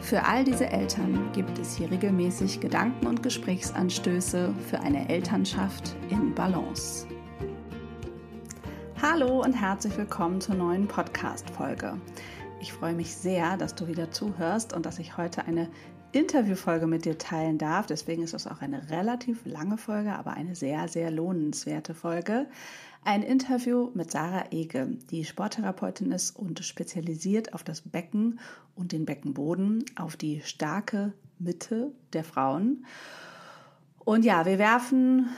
Für all diese Eltern gibt es hier regelmäßig Gedanken und Gesprächsanstöße für eine Elternschaft in Balance. Hallo und herzlich willkommen zur neuen Podcast-Folge. Ich freue mich sehr, dass du wieder zuhörst und dass ich heute eine Interviewfolge mit dir teilen darf. Deswegen ist es auch eine relativ lange Folge, aber eine sehr, sehr lohnenswerte Folge. Ein Interview mit Sarah Ege, die Sporttherapeutin ist und spezialisiert auf das Becken und den Beckenboden, auf die starke Mitte der Frauen. Und ja, wir werfen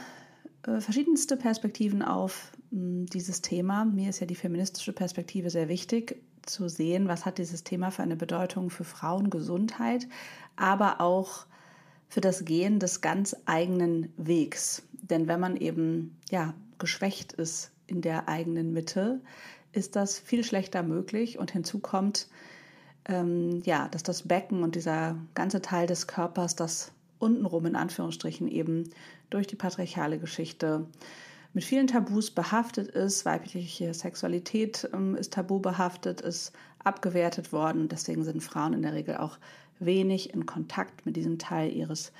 äh, verschiedenste Perspektiven auf hm, dieses Thema. Mir ist ja die feministische Perspektive sehr wichtig, zu sehen, was hat dieses Thema für eine Bedeutung für Frauengesundheit, aber auch für das Gehen des ganz eigenen Wegs. Denn wenn man eben ja geschwächt ist in der eigenen Mitte, ist das viel schlechter möglich. Und hinzu kommt, ähm, ja, dass das Becken und dieser ganze Teil des Körpers, das untenrum in Anführungsstrichen eben durch die patriarchale Geschichte mit vielen Tabus behaftet ist. Weibliche Sexualität ähm, ist tabu behaftet, ist abgewertet worden. Deswegen sind Frauen in der Regel auch wenig in Kontakt mit diesem Teil ihres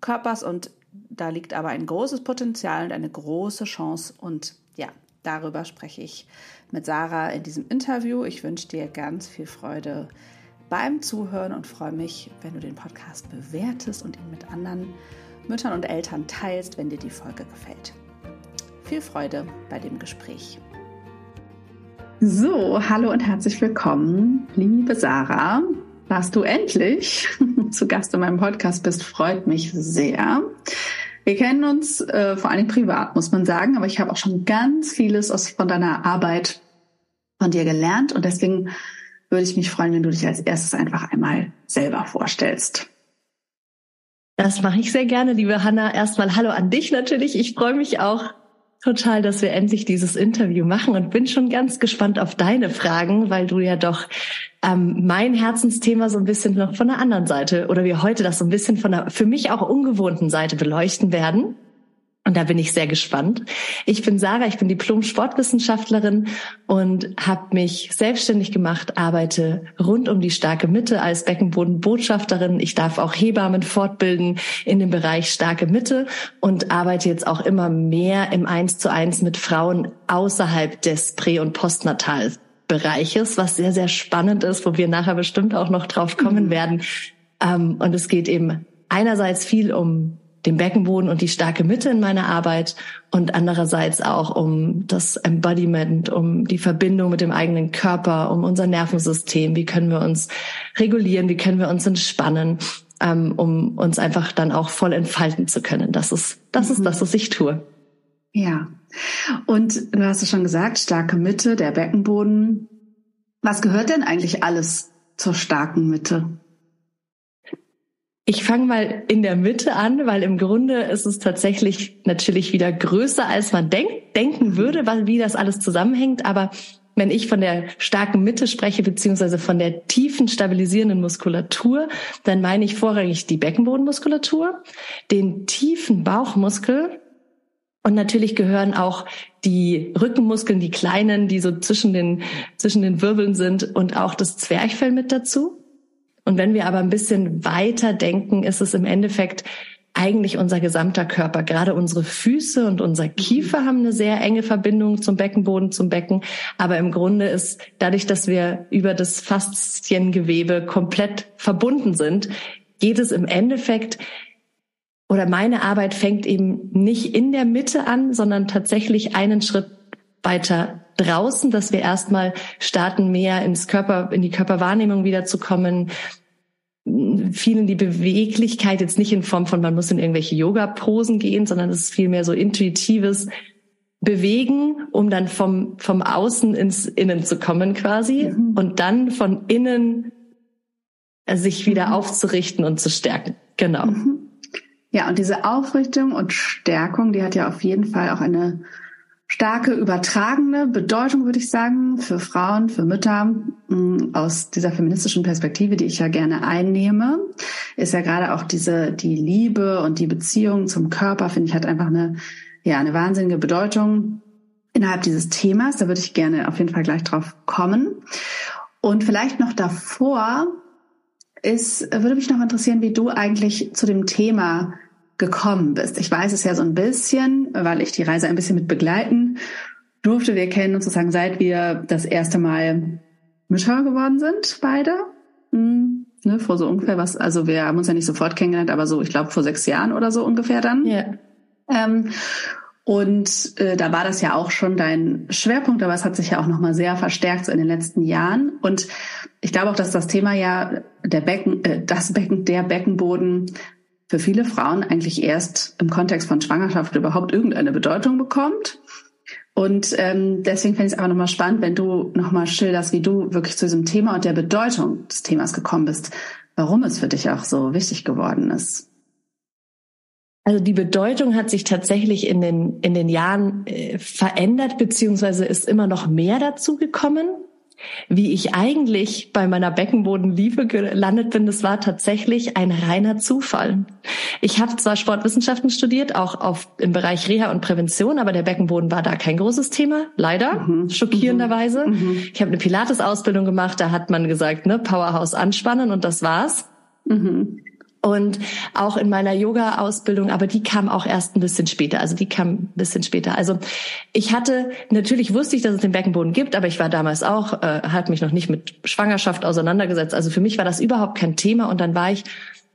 Körpers und da liegt aber ein großes Potenzial und eine große Chance und ja, darüber spreche ich mit Sarah in diesem Interview. Ich wünsche dir ganz viel Freude beim Zuhören und freue mich, wenn du den Podcast bewertest und ihn mit anderen Müttern und Eltern teilst, wenn dir die Folge gefällt. Viel Freude bei dem Gespräch. So, hallo und herzlich willkommen, liebe Sarah dass du endlich zu Gast in meinem Podcast bist, freut mich sehr. Wir kennen uns äh, vor allem privat, muss man sagen, aber ich habe auch schon ganz vieles aus, von deiner Arbeit von dir gelernt und deswegen würde ich mich freuen, wenn du dich als erstes einfach einmal selber vorstellst. Das mache ich sehr gerne, liebe Hanna. Erstmal Hallo an dich natürlich. Ich freue mich auch total, dass wir endlich dieses Interview machen und bin schon ganz gespannt auf deine Fragen, weil du ja doch ähm, mein Herzensthema so ein bisschen noch von der anderen Seite oder wir heute das so ein bisschen von der für mich auch ungewohnten Seite beleuchten werden. Und da bin ich sehr gespannt. Ich bin Sarah, ich bin Diplom-Sportwissenschaftlerin und habe mich selbstständig gemacht, arbeite rund um die starke Mitte als Beckenbodenbotschafterin. Ich darf auch Hebammen fortbilden in dem Bereich starke Mitte und arbeite jetzt auch immer mehr im Eins zu eins mit Frauen außerhalb des Prä- und Postnatalbereiches, was sehr, sehr spannend ist, wo wir nachher bestimmt auch noch drauf kommen mhm. werden. Ähm, und es geht eben einerseits viel um den Beckenboden und die starke Mitte in meiner Arbeit und andererseits auch um das Embodiment, um die Verbindung mit dem eigenen Körper, um unser Nervensystem. Wie können wir uns regulieren? Wie können wir uns entspannen? Ähm, um uns einfach dann auch voll entfalten zu können. Das ist, das ist mhm. das, was ich tue. Ja. Und du hast es schon gesagt, starke Mitte, der Beckenboden. Was gehört denn eigentlich alles zur starken Mitte? Ich fange mal in der Mitte an, weil im Grunde ist es tatsächlich natürlich wieder größer, als man denkt, denken würde, wie das alles zusammenhängt. Aber wenn ich von der starken Mitte spreche, beziehungsweise von der tiefen stabilisierenden Muskulatur, dann meine ich vorrangig die Beckenbodenmuskulatur, den tiefen Bauchmuskel und natürlich gehören auch die Rückenmuskeln, die kleinen, die so zwischen den, zwischen den Wirbeln sind und auch das Zwerchfell mit dazu. Und wenn wir aber ein bisschen weiter denken, ist es im Endeffekt eigentlich unser gesamter Körper. Gerade unsere Füße und unser Kiefer haben eine sehr enge Verbindung zum Beckenboden, zum Becken. Aber im Grunde ist dadurch, dass wir über das Fasziengewebe komplett verbunden sind, geht es im Endeffekt oder meine Arbeit fängt eben nicht in der Mitte an, sondern tatsächlich einen Schritt weiter draußen, dass wir erstmal starten, mehr ins Körper, in die Körperwahrnehmung wiederzukommen, viel in die Beweglichkeit, jetzt nicht in Form von, man muss in irgendwelche Yoga-Posen gehen, sondern es ist vielmehr so intuitives Bewegen, um dann vom, vom Außen ins Innen zu kommen quasi mhm. und dann von innen sich wieder mhm. aufzurichten und zu stärken. Genau. Mhm. Ja, und diese Aufrichtung und Stärkung, die hat ja auf jeden Fall auch eine starke übertragene Bedeutung, würde ich sagen, für Frauen, für Mütter mm, aus dieser feministischen Perspektive, die ich ja gerne einnehme, ist ja gerade auch diese die Liebe und die Beziehung zum Körper finde ich hat einfach eine ja eine wahnsinnige Bedeutung innerhalb dieses Themas. Da würde ich gerne auf jeden Fall gleich drauf kommen. Und vielleicht noch davor ist würde mich noch interessieren, wie du eigentlich zu dem Thema gekommen bist. Ich weiß es ja so ein bisschen, weil ich die Reise ein bisschen mit begleiten durfte. Wir kennen uns sozusagen seit wir das erste Mal Mütter geworden sind, beide. Hm, ne, vor so ungefähr was, also wir haben uns ja nicht sofort kennengelernt, aber so, ich glaube, vor sechs Jahren oder so ungefähr dann. Ja. Ähm, und äh, da war das ja auch schon dein Schwerpunkt, aber es hat sich ja auch nochmal sehr verstärkt so in den letzten Jahren. Und ich glaube auch, dass das Thema ja der Becken, äh, das Becken, der Beckenboden für viele Frauen eigentlich erst im Kontext von Schwangerschaft überhaupt irgendeine Bedeutung bekommt. Und ähm, deswegen fände ich es aber nochmal spannend, wenn du nochmal schilderst, wie du wirklich zu diesem Thema und der Bedeutung des Themas gekommen bist, warum es für dich auch so wichtig geworden ist. Also die Bedeutung hat sich tatsächlich in den, in den Jahren äh, verändert, beziehungsweise ist immer noch mehr dazu gekommen. Wie ich eigentlich bei meiner Beckenbodenliebe gelandet bin, das war tatsächlich ein reiner Zufall. Ich habe zwar Sportwissenschaften studiert, auch auf, im Bereich Reha und Prävention, aber der Beckenboden war da kein großes Thema, leider, mhm. schockierenderweise. Mhm. Ich habe eine Pilates-Ausbildung gemacht, da hat man gesagt, ne, Powerhouse anspannen und das war's. Mhm und auch in meiner Yoga-Ausbildung, aber die kam auch erst ein bisschen später. Also die kam ein bisschen später. Also ich hatte, natürlich wusste ich, dass es den Beckenboden gibt, aber ich war damals auch, äh, hat mich noch nicht mit Schwangerschaft auseinandergesetzt. Also für mich war das überhaupt kein Thema. Und dann war ich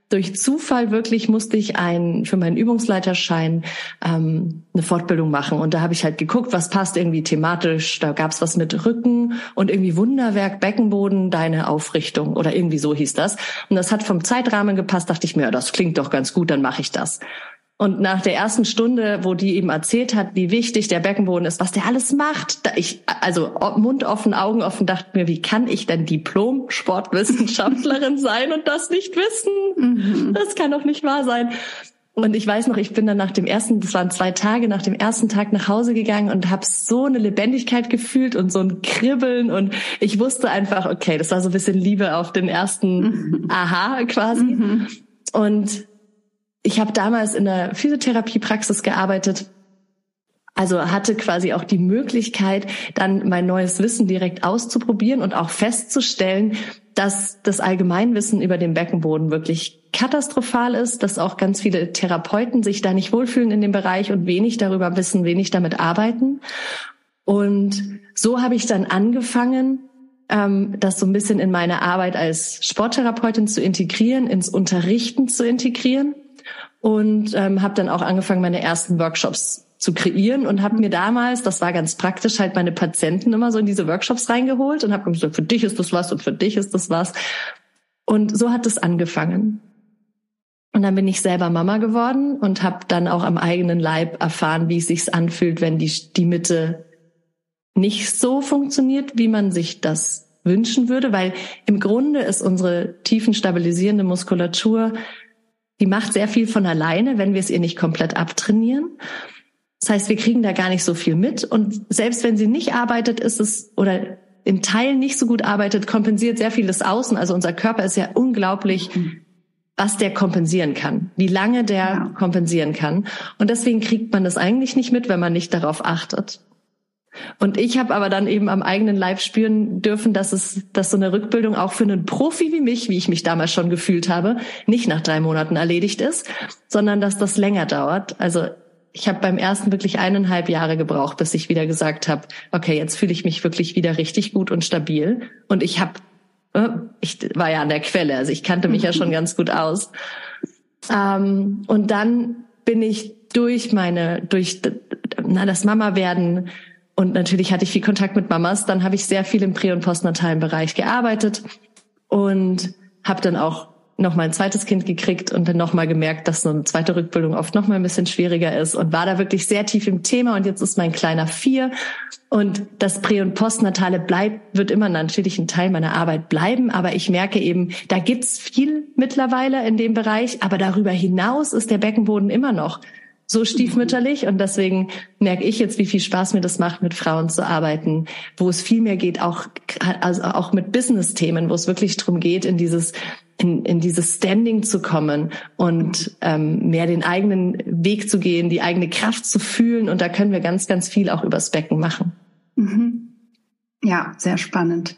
durch Zufall wirklich musste ich ein für meinen Übungsleiterschein ähm, eine Fortbildung machen und da habe ich halt geguckt, was passt irgendwie thematisch. Da gab's was mit Rücken und irgendwie Wunderwerk Beckenboden, deine Aufrichtung oder irgendwie so hieß das. Und das hat vom Zeitrahmen gepasst. Dachte ich mir, ja, das klingt doch ganz gut, dann mache ich das. Und nach der ersten Stunde, wo die eben erzählt hat, wie wichtig der Beckenboden ist, was der alles macht, da ich, also Mund offen, Augen offen, dachte mir, wie kann ich denn Diplom-Sportwissenschaftlerin sein und das nicht wissen? Mhm. Das kann doch nicht wahr sein. Und ich weiß noch, ich bin dann nach dem ersten, das waren zwei Tage, nach dem ersten Tag nach Hause gegangen und habe so eine Lebendigkeit gefühlt und so ein Kribbeln und ich wusste einfach, okay, das war so ein bisschen Liebe auf den ersten mhm. Aha quasi. Mhm. Und ich habe damals in der Physiotherapiepraxis gearbeitet. Also hatte quasi auch die Möglichkeit, dann mein neues Wissen direkt auszuprobieren und auch festzustellen, dass das Allgemeinwissen über den Beckenboden wirklich katastrophal ist, dass auch ganz viele Therapeuten sich da nicht wohlfühlen in dem Bereich und wenig darüber wissen, wenig damit arbeiten. Und so habe ich dann angefangen, ähm, das so ein bisschen in meine Arbeit als Sporttherapeutin zu integrieren, ins Unterrichten zu integrieren und ähm, habe dann auch angefangen, meine ersten Workshops zu kreieren und habe mir damals, das war ganz praktisch, halt meine Patienten immer so in diese Workshops reingeholt und habe gesagt, für dich ist das was und für dich ist das was. Und so hat es angefangen. Und dann bin ich selber Mama geworden und habe dann auch am eigenen Leib erfahren, wie es sich anfühlt, wenn die, die Mitte nicht so funktioniert, wie man sich das wünschen würde, weil im Grunde ist unsere tiefenstabilisierende Muskulatur die macht sehr viel von alleine, wenn wir es ihr nicht komplett abtrainieren. Das heißt, wir kriegen da gar nicht so viel mit. Und selbst wenn sie nicht arbeitet, ist es oder in Teilen nicht so gut arbeitet, kompensiert sehr vieles Außen. Also unser Körper ist ja unglaublich, was der kompensieren kann, wie lange der ja. kompensieren kann. Und deswegen kriegt man das eigentlich nicht mit, wenn man nicht darauf achtet. Und ich habe aber dann eben am eigenen Leib spüren dürfen, dass es, dass so eine Rückbildung auch für einen Profi wie mich, wie ich mich damals schon gefühlt habe, nicht nach drei Monaten erledigt ist, sondern dass das länger dauert. Also ich habe beim ersten wirklich eineinhalb Jahre gebraucht, bis ich wieder gesagt habe, okay, jetzt fühle ich mich wirklich wieder richtig gut und stabil. Und ich habe, äh, ich war ja an der Quelle, also ich kannte mich ja schon ganz gut aus. Ähm, und dann bin ich durch meine, durch na, das Mama werden, und natürlich hatte ich viel Kontakt mit Mamas. Dann habe ich sehr viel im prä- und postnatalen Bereich gearbeitet und habe dann auch noch mal ein zweites Kind gekriegt und dann noch mal gemerkt, dass so eine zweite Rückbildung oft noch mal ein bisschen schwieriger ist und war da wirklich sehr tief im Thema. Und jetzt ist mein kleiner vier. Und das Prä- und Postnatale bleibt, wird immer natürlich ein Teil meiner Arbeit bleiben, aber ich merke eben, da gibt's viel mittlerweile in dem Bereich, aber darüber hinaus ist der Beckenboden immer noch so stiefmütterlich und deswegen merke ich jetzt, wie viel Spaß mir das macht, mit Frauen zu arbeiten, wo es viel mehr geht, auch also auch mit Business-Themen, wo es wirklich darum geht, in dieses in, in dieses Standing zu kommen und ähm, mehr den eigenen Weg zu gehen, die eigene Kraft zu fühlen und da können wir ganz, ganz viel auch übers Becken machen. Mhm. Ja, sehr spannend.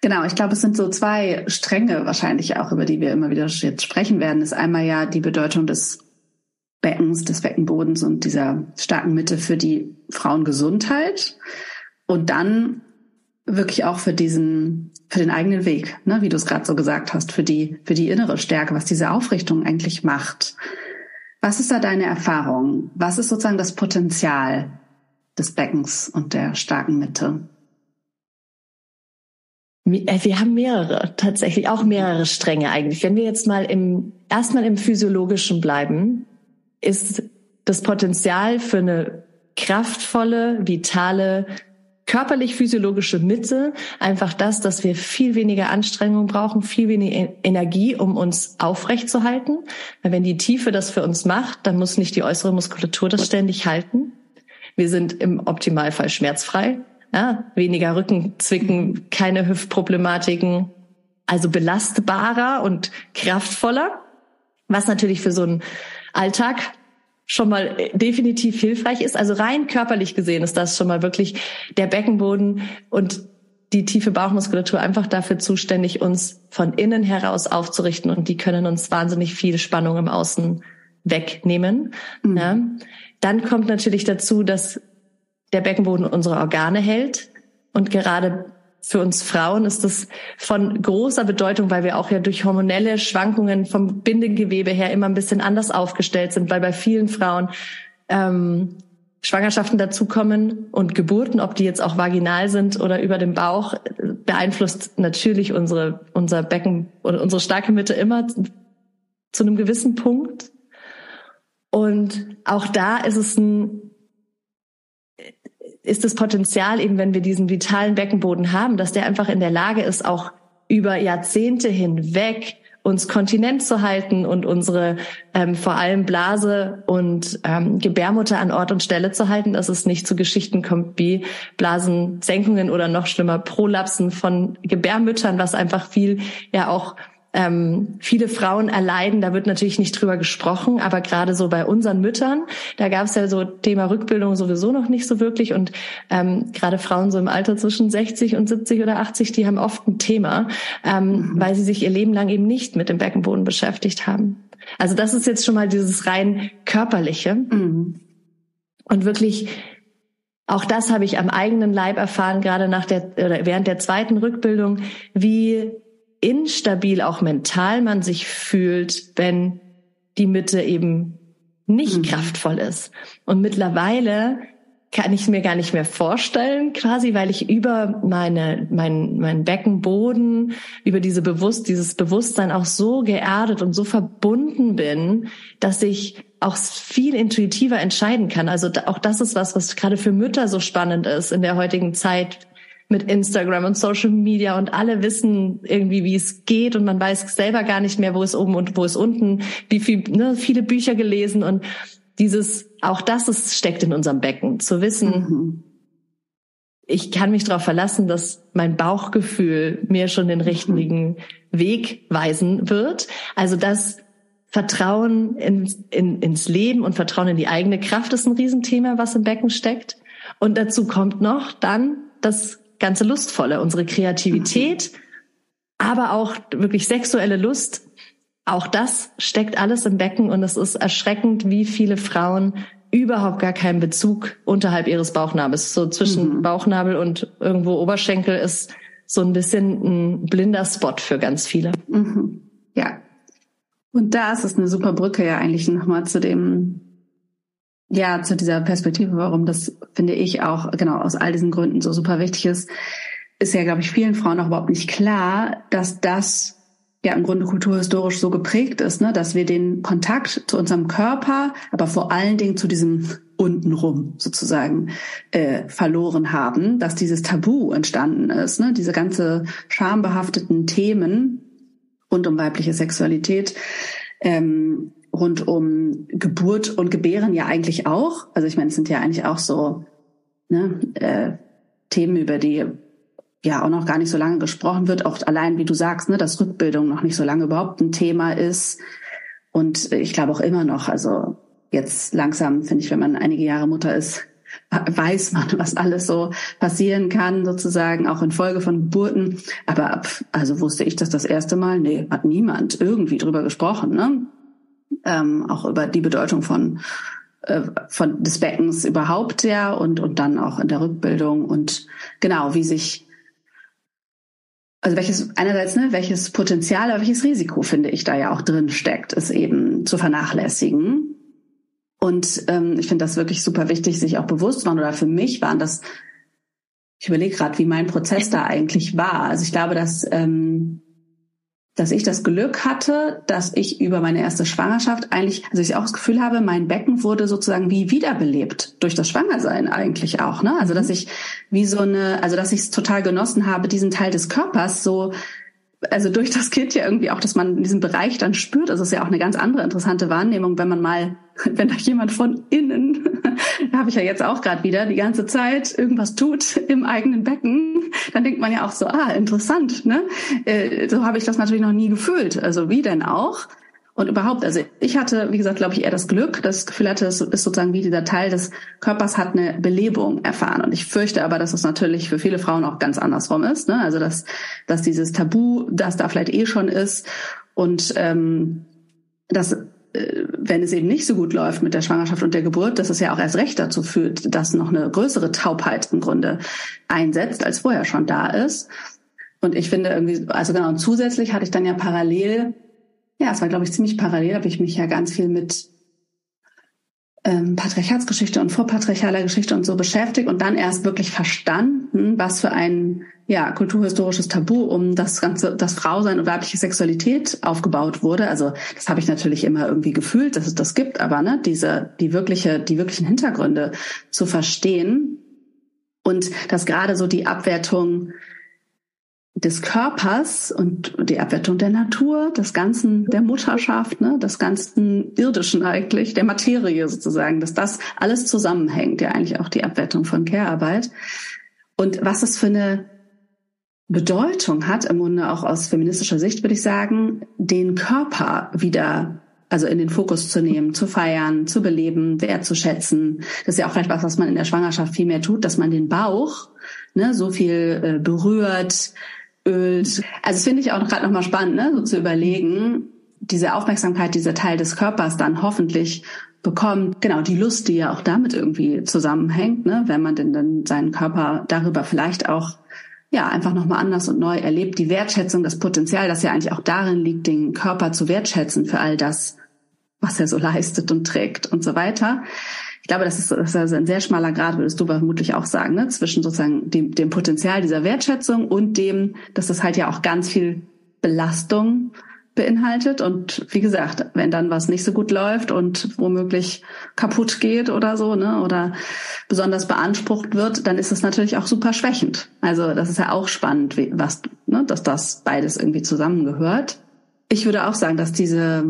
Genau, ich glaube, es sind so zwei Stränge wahrscheinlich auch, über die wir immer wieder jetzt sprechen werden. Ist einmal ja die Bedeutung des Beckens, des Beckenbodens und dieser starken Mitte für die Frauengesundheit und dann wirklich auch für diesen, für den eigenen Weg, ne, wie du es gerade so gesagt hast, für die, für die innere Stärke, was diese Aufrichtung eigentlich macht. Was ist da deine Erfahrung? Was ist sozusagen das Potenzial des Beckens und der starken Mitte? Äh, wir haben mehrere, tatsächlich auch mehrere Stränge eigentlich. Wenn wir jetzt mal im, erstmal im Physiologischen bleiben, ist das Potenzial für eine kraftvolle, vitale, körperlich-physiologische Mitte einfach das, dass wir viel weniger Anstrengung brauchen, viel weniger Energie, um uns aufrechtzuhalten. Weil wenn die Tiefe das für uns macht, dann muss nicht die äußere Muskulatur das ständig halten. Wir sind im Optimalfall schmerzfrei, ja, weniger Rückenzwicken, keine Hüftproblematiken, also belastbarer und kraftvoller, was natürlich für so einen Alltag schon mal definitiv hilfreich ist. Also rein körperlich gesehen ist das schon mal wirklich der Beckenboden und die tiefe Bauchmuskulatur einfach dafür zuständig, uns von innen heraus aufzurichten und die können uns wahnsinnig viel Spannung im Außen wegnehmen. Mhm. Ja. Dann kommt natürlich dazu, dass der Beckenboden unsere Organe hält und gerade für uns Frauen ist das von großer Bedeutung, weil wir auch ja durch hormonelle Schwankungen vom Bindegewebe her immer ein bisschen anders aufgestellt sind, weil bei vielen Frauen ähm, Schwangerschaften dazukommen und Geburten, ob die jetzt auch vaginal sind oder über dem Bauch, beeinflusst natürlich unsere, unser Becken oder unsere starke Mitte immer zu einem gewissen Punkt. Und auch da ist es ein ist das Potenzial eben, wenn wir diesen vitalen Beckenboden haben, dass der einfach in der Lage ist, auch über Jahrzehnte hinweg uns kontinent zu halten und unsere ähm, vor allem Blase und ähm, Gebärmutter an Ort und Stelle zu halten, dass es nicht zu Geschichten kommt wie Blasensenkungen oder noch schlimmer Prolapsen von Gebärmüttern, was einfach viel ja auch ähm, viele Frauen erleiden, da wird natürlich nicht drüber gesprochen, aber gerade so bei unseren Müttern, da gab es ja so Thema Rückbildung sowieso noch nicht so wirklich und ähm, gerade Frauen so im Alter zwischen 60 und 70 oder 80, die haben oft ein Thema, ähm, mhm. weil sie sich ihr Leben lang eben nicht mit dem Beckenboden beschäftigt haben. Also das ist jetzt schon mal dieses rein körperliche mhm. und wirklich auch das habe ich am eigenen Leib erfahren, gerade nach der oder während der zweiten Rückbildung, wie instabil auch mental man sich fühlt, wenn die Mitte eben nicht mhm. kraftvoll ist. Und mittlerweile kann ich mir gar nicht mehr vorstellen, quasi, weil ich über meine, mein, mein Beckenboden, über diese Bewusst, dieses Bewusstsein auch so geerdet und so verbunden bin, dass ich auch viel intuitiver entscheiden kann. Also auch das ist was, was gerade für Mütter so spannend ist in der heutigen Zeit, mit Instagram und Social Media und alle wissen irgendwie, wie es geht und man weiß selber gar nicht mehr, wo es oben und wo es unten, wie viel, ne, viele Bücher gelesen und dieses, auch das ist, steckt in unserem Becken, zu wissen, mhm. ich kann mich darauf verlassen, dass mein Bauchgefühl mir schon den richtigen Weg weisen wird. Also das Vertrauen in, in, ins Leben und Vertrauen in die eigene Kraft ist ein Riesenthema, was im Becken steckt. Und dazu kommt noch dann das ganze Lustvolle, unsere Kreativität, aber auch wirklich sexuelle Lust. Auch das steckt alles im Becken und es ist erschreckend, wie viele Frauen überhaupt gar keinen Bezug unterhalb ihres Bauchnabels. So zwischen mhm. Bauchnabel und irgendwo Oberschenkel ist so ein bisschen ein blinder Spot für ganz viele. Mhm. Ja. Und da ist es eine super Brücke ja eigentlich nochmal zu dem ja, zu dieser Perspektive, warum das, finde ich, auch genau aus all diesen Gründen so super wichtig ist, ist ja, glaube ich, vielen Frauen auch überhaupt nicht klar, dass das ja im Grunde kulturhistorisch so geprägt ist, ne, dass wir den Kontakt zu unserem Körper, aber vor allen Dingen zu diesem untenrum sozusagen äh, verloren haben, dass dieses Tabu entstanden ist, ne, diese ganze schambehafteten Themen rund um weibliche Sexualität, ähm, rund um Geburt und Gebären ja eigentlich auch. Also ich meine, es sind ja eigentlich auch so ne, äh, Themen, über die ja auch noch gar nicht so lange gesprochen wird, auch allein wie du sagst, ne, dass Rückbildung noch nicht so lange überhaupt ein Thema ist. Und ich glaube auch immer noch, also jetzt langsam finde ich, wenn man einige Jahre Mutter ist, weiß man, was alles so passieren kann, sozusagen auch in Folge von Geburten. Aber also wusste ich das das erste Mal? Nee, hat niemand irgendwie drüber gesprochen. Ne? Ähm, auch über die Bedeutung von äh, von des Beckens überhaupt ja und und dann auch in der Rückbildung und genau wie sich also welches einerseits ne, welches Potenzial, aber welches Risiko finde ich da ja auch drin steckt, ist eben zu vernachlässigen. Und ähm, ich finde das wirklich super wichtig, sich auch bewusst zu machen. Oder für mich waren das, ich überlege gerade, wie mein Prozess da eigentlich war. Also ich glaube, dass ähm, dass ich das Glück hatte, dass ich über meine erste Schwangerschaft eigentlich, also ich auch das Gefühl habe, mein Becken wurde sozusagen wie wiederbelebt durch das Schwangersein eigentlich auch, ne? Also dass mhm. ich wie so eine, also dass ich es total genossen habe, diesen Teil des Körpers so also durch das Kind ja irgendwie auch, dass man diesen Bereich dann spürt. Das ist ja auch eine ganz andere interessante Wahrnehmung, wenn man mal, wenn da jemand von innen, habe ich ja jetzt auch gerade wieder, die ganze Zeit irgendwas tut im eigenen Becken, dann denkt man ja auch so, ah, interessant, ne? Äh, so habe ich das natürlich noch nie gefühlt. Also wie denn auch? Und überhaupt, also ich hatte, wie gesagt, glaube ich, eher das Glück, das Gefühl hatte, es ist sozusagen wie dieser Teil des Körpers hat eine Belebung erfahren. Und ich fürchte aber, dass es natürlich für viele Frauen auch ganz andersrum ist. Ne? Also dass, dass dieses Tabu, das da vielleicht eh schon ist und ähm, dass äh, wenn es eben nicht so gut läuft mit der Schwangerschaft und der Geburt, dass es ja auch erst recht dazu führt, dass noch eine größere Taubheit im Grunde einsetzt, als vorher schon da ist. Und ich finde irgendwie, also genau, und zusätzlich hatte ich dann ja parallel ja, es war, glaube ich, ziemlich parallel. Habe ich mich ja ganz viel mit ähm, Patriarchatsgeschichte und vorpatriarchaler Geschichte und so beschäftigt und dann erst wirklich verstanden, was für ein ja, kulturhistorisches Tabu um das ganze, das Frausein und weibliche Sexualität aufgebaut wurde. Also das habe ich natürlich immer irgendwie gefühlt, dass es das gibt, aber ne, diese, die wirkliche, die wirklichen Hintergründe zu verstehen und dass gerade so die Abwertung des Körpers und die Abwertung der Natur, des ganzen, der Mutterschaft, ne, des ganzen Irdischen eigentlich, der Materie sozusagen, dass das alles zusammenhängt, ja eigentlich auch die Abwertung von Care-Arbeit. Und was es für eine Bedeutung hat, im Grunde auch aus feministischer Sicht, würde ich sagen, den Körper wieder also in den Fokus zu nehmen, zu feiern, zu beleben, wertzuschätzen. Das ist ja auch vielleicht was, was man in der Schwangerschaft viel mehr tut, dass man den Bauch ne, so viel äh, berührt, ölt. Also finde ich auch gerade nochmal spannend, ne? so zu überlegen, diese Aufmerksamkeit, dieser Teil des Körpers dann hoffentlich bekommt, genau, die Lust, die ja auch damit irgendwie zusammenhängt, ne? wenn man denn dann seinen Körper darüber vielleicht auch ja, einfach nochmal anders und neu erlebt, die Wertschätzung, das Potenzial, das ja eigentlich auch darin liegt, den Körper zu wertschätzen für all das, was er so leistet und trägt und so weiter glaube, das ist, das ist ein sehr schmaler Grad, würdest du vermutlich auch sagen, ne? zwischen sozusagen dem, dem Potenzial dieser Wertschätzung und dem, dass das halt ja auch ganz viel Belastung beinhaltet. Und wie gesagt, wenn dann was nicht so gut läuft und womöglich kaputt geht oder so, ne, oder besonders beansprucht wird, dann ist es natürlich auch super schwächend. Also das ist ja auch spannend, was, ne, dass das beides irgendwie zusammengehört. Ich würde auch sagen, dass diese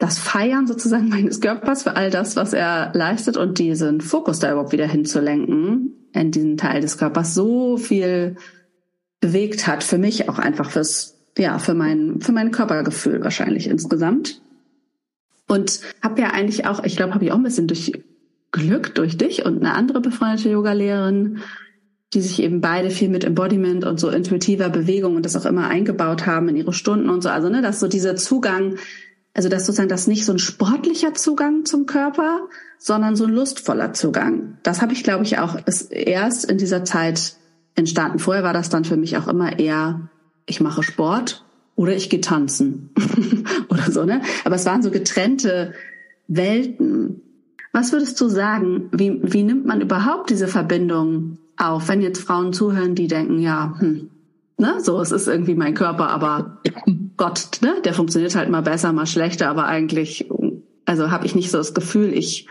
das Feiern sozusagen meines Körpers für all das, was er leistet und diesen Fokus da überhaupt wieder hinzulenken in diesen Teil des Körpers so viel bewegt hat für mich auch einfach fürs ja für mein für mein Körpergefühl wahrscheinlich insgesamt. Und habe ja eigentlich auch ich glaube habe ich auch ein bisschen durch Glück durch dich und eine andere befreundete Yogalehrerin die sich eben beide viel mit Embodiment und so intuitiver Bewegung und das auch immer eingebaut haben in ihre Stunden und so. Also ne dass so dieser Zugang also dass sozusagen das nicht so ein sportlicher Zugang zum Körper, sondern so ein lustvoller Zugang. Das habe ich, glaube ich, auch erst in dieser Zeit entstanden. Vorher war das dann für mich auch immer eher, ich mache Sport oder ich gehe tanzen oder so, ne? Aber es waren so getrennte Welten. Was würdest du sagen? Wie, wie nimmt man überhaupt diese Verbindung auf, wenn jetzt Frauen zuhören, die denken, ja, hm, ne, so, es ist irgendwie mein Körper, aber Gott, ne, der funktioniert halt mal besser, mal schlechter, aber eigentlich, also habe ich nicht so das Gefühl, ich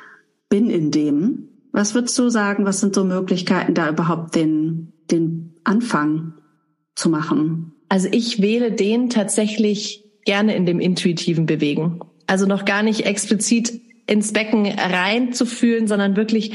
bin in dem. Was würdest du sagen, was sind so Möglichkeiten, da überhaupt den, den Anfang zu machen? Also ich wähle den tatsächlich gerne in dem intuitiven Bewegen. Also noch gar nicht explizit ins Becken reinzufühlen, sondern wirklich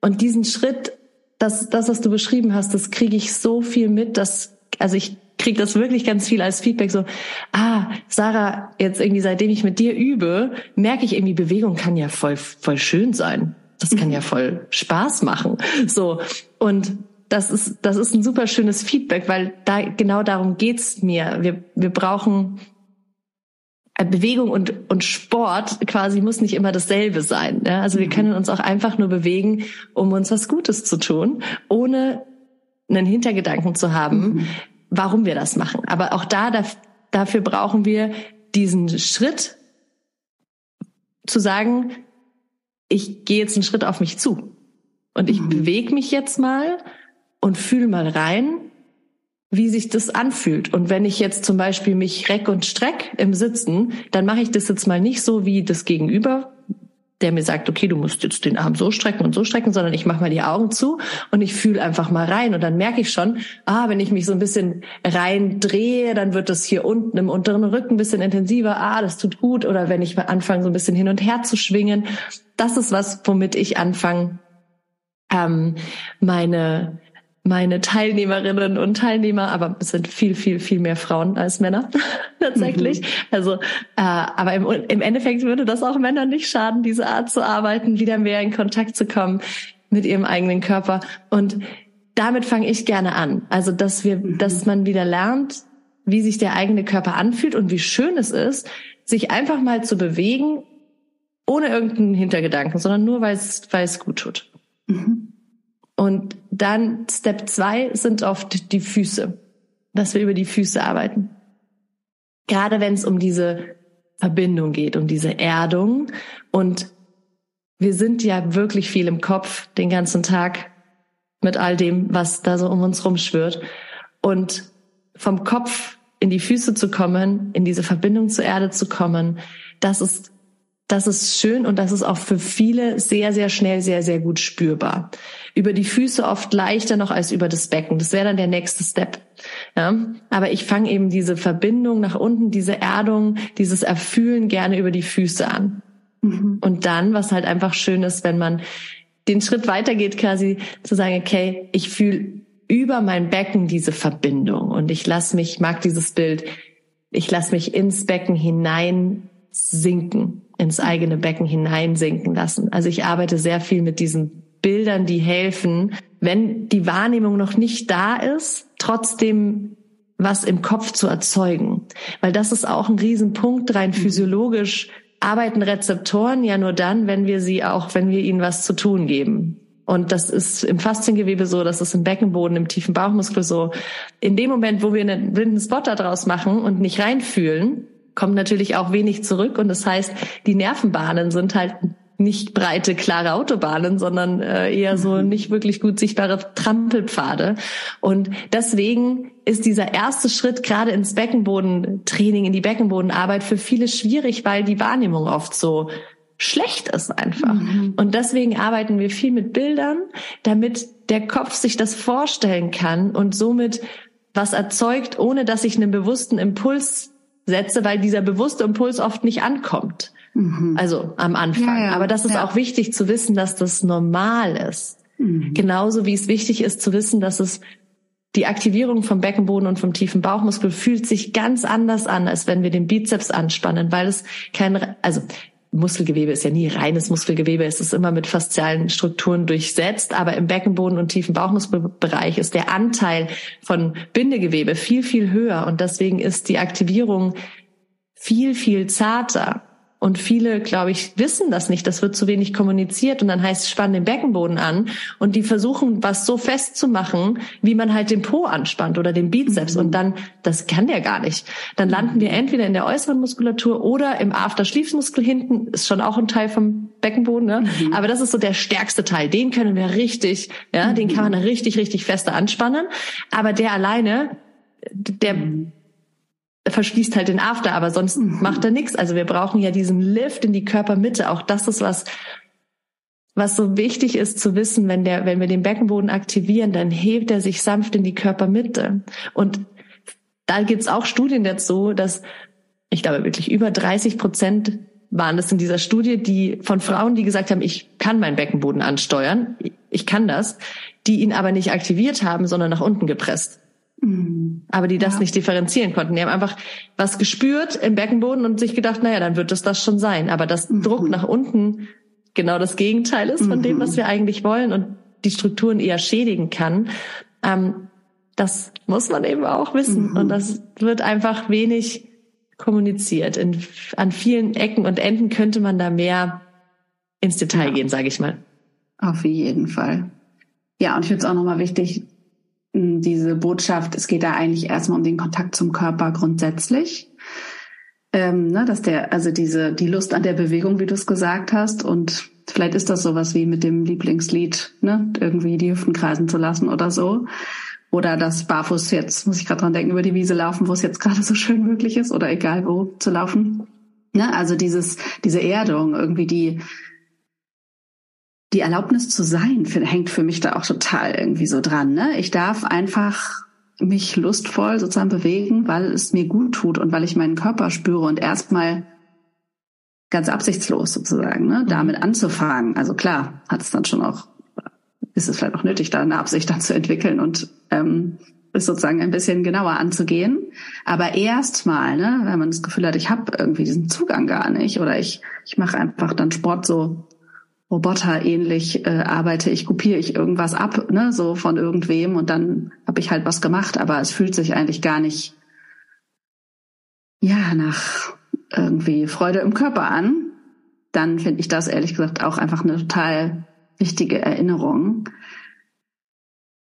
und diesen Schritt, das, das, was du beschrieben hast, das kriege ich so viel mit, dass, also ich kriege das wirklich ganz viel als Feedback, so, ah, Sarah, jetzt irgendwie seitdem ich mit dir übe, merke ich irgendwie, Bewegung kann ja voll, voll schön sein. Das kann ja voll Spaß machen. So. Und das ist, das ist ein super schönes Feedback, weil da, genau darum geht's mir. Wir, wir brauchen äh, Bewegung und, und Sport quasi muss nicht immer dasselbe sein. Ja? Also wir mhm. können uns auch einfach nur bewegen, um uns was Gutes zu tun, ohne einen Hintergedanken zu haben, mhm. Warum wir das machen. Aber auch da, da, dafür brauchen wir diesen Schritt zu sagen, ich gehe jetzt einen Schritt auf mich zu und ich mhm. bewege mich jetzt mal und fühle mal rein, wie sich das anfühlt. Und wenn ich jetzt zum Beispiel mich reck und streck im Sitzen, dann mache ich das jetzt mal nicht so wie das Gegenüber, der mir sagt, okay, du musst jetzt den Arm so strecken und so strecken, sondern ich mache mal die Augen zu und ich fühle einfach mal rein. Und dann merke ich schon, ah, wenn ich mich so ein bisschen rein drehe, dann wird das hier unten im unteren Rücken ein bisschen intensiver, ah, das tut gut. Oder wenn ich anfange so ein bisschen hin und her zu schwingen, das ist was, womit ich anfange, ähm, meine meine Teilnehmerinnen und Teilnehmer, aber es sind viel, viel, viel mehr Frauen als Männer tatsächlich. Mhm. Also, äh, aber im, im Endeffekt würde das auch Männern nicht schaden, diese Art zu arbeiten, wieder mehr in Kontakt zu kommen mit ihrem eigenen Körper. Und damit fange ich gerne an. Also, dass wir, mhm. dass man wieder lernt, wie sich der eigene Körper anfühlt und wie schön es ist, sich einfach mal zu bewegen, ohne irgendeinen Hintergedanken, sondern nur weil es, weil es gut tut. Mhm. Und dann Step zwei sind oft die Füße, dass wir über die Füße arbeiten. Gerade wenn es um diese Verbindung geht, um diese Erdung. Und wir sind ja wirklich viel im Kopf den ganzen Tag mit all dem, was da so um uns rumschwirrt. Und vom Kopf in die Füße zu kommen, in diese Verbindung zur Erde zu kommen, das ist das ist schön und das ist auch für viele sehr, sehr schnell, sehr, sehr gut spürbar. Über die Füße oft leichter noch als über das Becken. Das wäre dann der nächste Step. Ja? Aber ich fange eben diese Verbindung nach unten, diese Erdung, dieses Erfühlen gerne über die Füße an. Mhm. Und dann, was halt einfach schön ist, wenn man den Schritt weitergeht, quasi zu sagen, okay, ich fühle über mein Becken diese Verbindung und ich lasse mich, mag dieses Bild, ich lasse mich ins Becken hinein sinken ins eigene Becken hineinsinken lassen. Also ich arbeite sehr viel mit diesen Bildern, die helfen, wenn die Wahrnehmung noch nicht da ist, trotzdem was im Kopf zu erzeugen. Weil das ist auch ein Riesenpunkt, rein mhm. physiologisch arbeiten Rezeptoren ja nur dann, wenn wir sie auch, wenn wir ihnen was zu tun geben. Und das ist im Fasziengewebe so, das ist im Beckenboden, im tiefen Bauchmuskel so. In dem Moment, wo wir einen blinden Spot daraus machen und nicht reinfühlen, kommt natürlich auch wenig zurück und das heißt, die Nervenbahnen sind halt nicht breite, klare Autobahnen, sondern äh, eher so mhm. nicht wirklich gut sichtbare Trampelpfade. Und deswegen ist dieser erste Schritt gerade ins Beckenbodentraining, in die Beckenbodenarbeit für viele schwierig, weil die Wahrnehmung oft so schlecht ist einfach. Mhm. Und deswegen arbeiten wir viel mit Bildern, damit der Kopf sich das vorstellen kann und somit was erzeugt, ohne dass ich einen bewussten Impuls setze, weil dieser bewusste Impuls oft nicht ankommt. Mhm. Also am Anfang. Ja, ja, Aber das ist ja. auch wichtig zu wissen, dass das normal ist. Mhm. Genauso wie es wichtig ist zu wissen, dass es die Aktivierung vom Beckenboden und vom tiefen Bauchmuskel fühlt sich ganz anders an, als wenn wir den Bizeps anspannen, weil es kein, also Muskelgewebe ist ja nie reines Muskelgewebe, es ist immer mit faszialen Strukturen durchsetzt, aber im Beckenboden und tiefen Bauchmuskelbereich ist der Anteil von Bindegewebe viel, viel höher. Und deswegen ist die Aktivierung viel, viel zarter. Und viele, glaube ich, wissen das nicht. Das wird zu wenig kommuniziert. Und dann heißt es, spann den Beckenboden an. Und die versuchen, was so festzumachen, wie man halt den Po anspannt oder den Bizeps. Und dann, das kann der gar nicht. Dann landen wir entweder in der äußeren Muskulatur oder im Afterschließmuskel hinten. Ist schon auch ein Teil vom Beckenboden. Ne? Mhm. Aber das ist so der stärkste Teil. Den können wir richtig, ja, mhm. den kann man richtig, richtig feste anspannen. Aber der alleine, der, verschließt halt den After, aber sonst mhm. macht er nichts. Also wir brauchen ja diesen Lift in die Körpermitte. Auch das ist was, was so wichtig ist zu wissen, wenn der, wenn wir den Beckenboden aktivieren, dann hebt er sich sanft in die Körpermitte. Und da gibt's auch Studien dazu, dass ich glaube wirklich über 30 Prozent waren es in dieser Studie, die von Frauen, die gesagt haben, ich kann meinen Beckenboden ansteuern, ich kann das, die ihn aber nicht aktiviert haben, sondern nach unten gepresst. Mhm. Aber die das ja. nicht differenzieren konnten. Die haben einfach was gespürt im Beckenboden und sich gedacht, naja, dann wird es das schon sein. Aber das mhm. Druck nach unten genau das Gegenteil ist von mhm. dem, was wir eigentlich wollen und die Strukturen eher schädigen kann. Ähm, das muss man eben auch wissen. Mhm. Und das wird einfach wenig kommuniziert. In, an vielen Ecken und Enden könnte man da mehr ins Detail ja. gehen, sage ich mal. Auf jeden Fall. Ja, und ich finde es auch nochmal wichtig, diese Botschaft, es geht da eigentlich erstmal um den Kontakt zum Körper grundsätzlich. Ähm, ne, dass der, also diese, die Lust an der Bewegung, wie du es gesagt hast, und vielleicht ist das sowas wie mit dem Lieblingslied, ne, irgendwie die Hüften kreisen zu lassen oder so. Oder das Barfuß jetzt, muss ich gerade dran denken, über die Wiese laufen, wo es jetzt gerade so schön möglich ist, oder egal wo zu laufen. Ne, also dieses, diese Erdung, irgendwie die, die Erlaubnis zu sein für, hängt für mich da auch total irgendwie so dran. Ne? Ich darf einfach mich lustvoll sozusagen bewegen, weil es mir gut tut und weil ich meinen Körper spüre und erstmal ganz absichtslos sozusagen, ne, mhm. damit anzufangen. Also klar, hat es dann schon auch, ist es vielleicht auch nötig, da eine Absicht dann zu entwickeln und ähm, ist sozusagen ein bisschen genauer anzugehen. Aber erstmal, ne, wenn man das Gefühl hat, ich habe irgendwie diesen Zugang gar nicht oder ich, ich mache einfach dann Sport so roboterähnlich äh, arbeite ich, kopiere ich irgendwas ab, ne, so von irgendwem und dann habe ich halt was gemacht, aber es fühlt sich eigentlich gar nicht ja nach irgendwie Freude im Körper an, dann finde ich das ehrlich gesagt auch einfach eine total wichtige Erinnerung.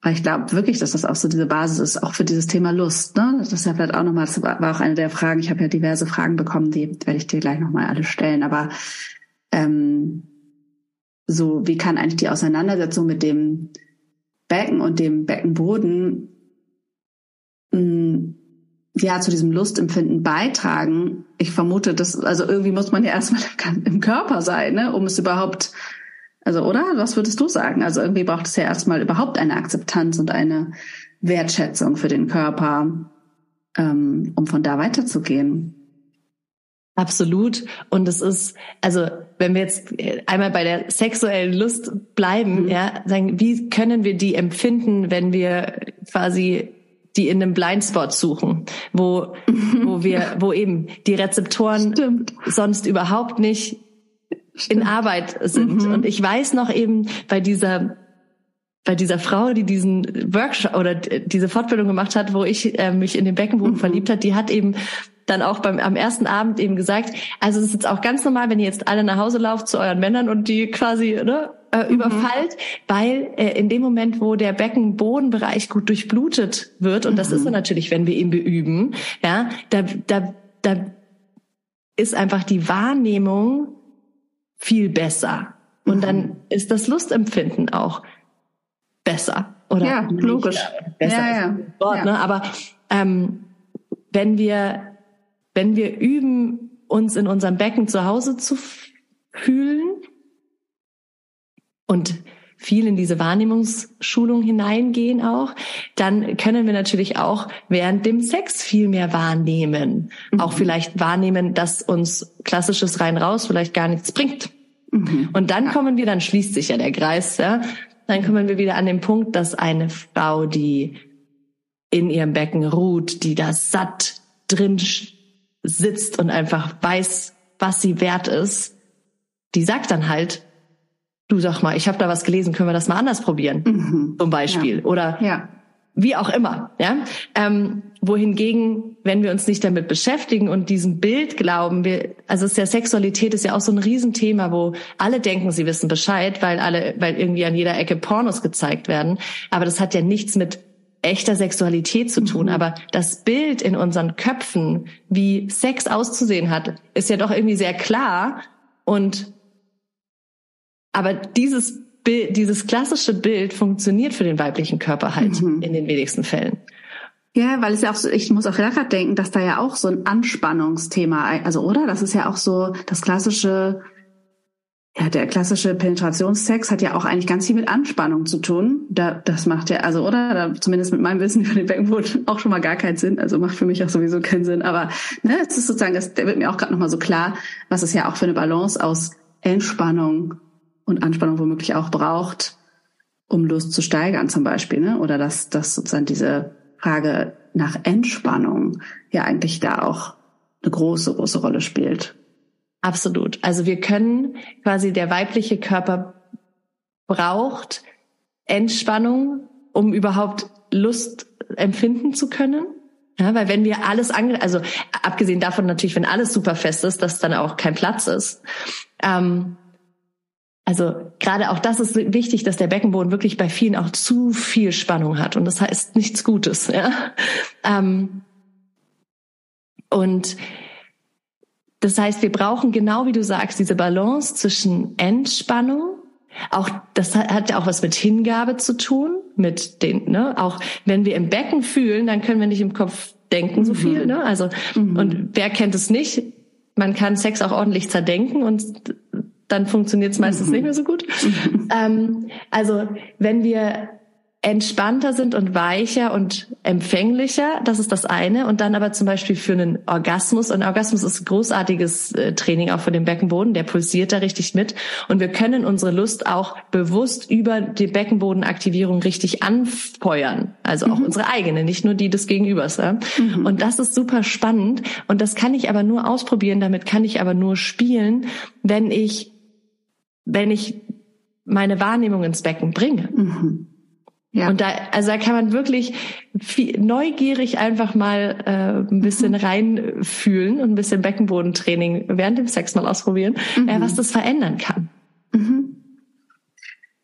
Weil ich glaube wirklich, dass das auch so diese Basis ist, auch für dieses Thema Lust. Ne? Das ist ja vielleicht auch nochmal, war auch eine der Fragen, ich habe ja diverse Fragen bekommen, die werde ich dir gleich nochmal alle stellen. Aber ähm, so, wie kann eigentlich die Auseinandersetzung mit dem Becken und dem Beckenboden mh, mm, ja zu diesem Lustempfinden beitragen? Ich vermute, dass also irgendwie muss man ja erstmal im Körper sein, ne, um es überhaupt also, oder? Was würdest du sagen? Also irgendwie braucht es ja erstmal überhaupt eine Akzeptanz und eine Wertschätzung für den Körper, ähm, um von da weiterzugehen. Absolut. Und es ist, also wenn wir jetzt einmal bei der sexuellen Lust bleiben, mhm. ja, sagen, wie können wir die empfinden, wenn wir quasi die in einem Blindspot suchen, wo, wo wir, wo eben die Rezeptoren Stimmt. sonst überhaupt nicht Stimmt. in Arbeit sind. Mhm. Und ich weiß noch eben bei dieser bei dieser Frau, die diesen Workshop oder diese Fortbildung gemacht hat, wo ich äh, mich in den Beckenboden mhm. verliebt hat, die hat eben dann auch beim am ersten Abend eben gesagt, also es ist jetzt auch ganz normal, wenn ihr jetzt alle nach Hause lauft zu euren Männern und die quasi ne, äh, mhm. überfallt, weil äh, in dem Moment, wo der Beckenbodenbereich gut durchblutet wird, und mhm. das ist er natürlich, wenn wir ihn beüben, ja, da, da, da ist einfach die Wahrnehmung viel besser. Und mhm. dann ist das Lustempfinden auch besser. Oder ja, logisch. Besser ja, ja. Wort, ja. Ne? Aber ähm, wenn wir wenn wir üben, uns in unserem Becken zu Hause zu fühlen und viel in diese Wahrnehmungsschulung hineingehen auch, dann können wir natürlich auch während dem Sex viel mehr wahrnehmen. Mhm. Auch vielleicht wahrnehmen, dass uns klassisches rein raus vielleicht gar nichts bringt. Mhm. Und dann kommen wir, dann schließt sich ja der Kreis, ja. Dann kommen wir wieder an den Punkt, dass eine Frau, die in ihrem Becken ruht, die da satt drin sitzt und einfach weiß, was sie wert ist, die sagt dann halt, du sag mal, ich habe da was gelesen, können wir das mal anders probieren, mhm. zum Beispiel. Ja. Oder ja. wie auch immer. Ja? Ähm, wohingegen, wenn wir uns nicht damit beschäftigen und diesem Bild glauben, wir, also es ist ja Sexualität ist ja auch so ein Riesenthema, wo alle denken, sie wissen Bescheid, weil alle, weil irgendwie an jeder Ecke Pornos gezeigt werden. Aber das hat ja nichts mit echter Sexualität zu tun. Mhm. Aber das Bild in unseren Köpfen, wie Sex auszusehen hat, ist ja doch irgendwie sehr klar. Und aber dieses Bild, dieses klassische Bild funktioniert für den weiblichen Körper halt mhm. in den wenigsten Fällen. Ja, weil es ja auch so, ich muss auch gerade denken, dass da ja auch so ein Anspannungsthema, also oder? Das ist ja auch so das klassische, ja, der klassische Penetrationssex hat ja auch eigentlich ganz viel mit Anspannung zu tun. Da, das macht ja, also oder? Da, zumindest mit meinem Wissen über den Beckenboden auch schon mal gar keinen Sinn. Also macht für mich auch sowieso keinen Sinn. Aber ne, es ist sozusagen, das, wird mir auch gerade nochmal so klar, was es ja auch für eine Balance aus Entspannung und Anspannung womöglich auch braucht, um Lust zu steigern zum Beispiel, ne? Oder dass, dass sozusagen diese Frage nach Entspannung ja eigentlich da auch eine große, große Rolle spielt. Absolut. Also wir können quasi der weibliche Körper braucht Entspannung, um überhaupt Lust empfinden zu können. Ja, weil wenn wir alles ange, also abgesehen davon natürlich, wenn alles super fest ist, dass dann auch kein Platz ist. Ähm, also gerade auch das ist wichtig, dass der Beckenboden wirklich bei vielen auch zu viel Spannung hat und das heißt nichts Gutes. Ja? Ähm, und das heißt, wir brauchen genau wie du sagst diese Balance zwischen Entspannung. Auch das hat ja auch was mit Hingabe zu tun, mit den ne auch wenn wir im Becken fühlen, dann können wir nicht im Kopf denken so viel. Mhm. Ne? Also mhm. und wer kennt es nicht? Man kann Sex auch ordentlich zerdenken und dann funktioniert es meistens mhm. nicht mehr so gut. Ähm, also wenn wir entspannter sind und weicher und empfänglicher, das ist das eine. Und dann aber zum Beispiel für einen Orgasmus. Und Orgasmus ist ein großartiges äh, Training auch für den Beckenboden, der pulsiert da richtig mit. Und wir können unsere Lust auch bewusst über die Beckenbodenaktivierung richtig anfeuern. Also auch mhm. unsere eigene, nicht nur die des Gegenübers. Ja? Mhm. Und das ist super spannend. Und das kann ich aber nur ausprobieren, damit kann ich aber nur spielen, wenn ich wenn ich meine Wahrnehmung ins Becken bringe. Mhm. Ja. Und da, also da kann man wirklich viel, neugierig einfach mal äh, ein bisschen mhm. reinfühlen und ein bisschen Beckenbodentraining während dem Sex mal ausprobieren, mhm. äh, was das verändern kann. Mhm.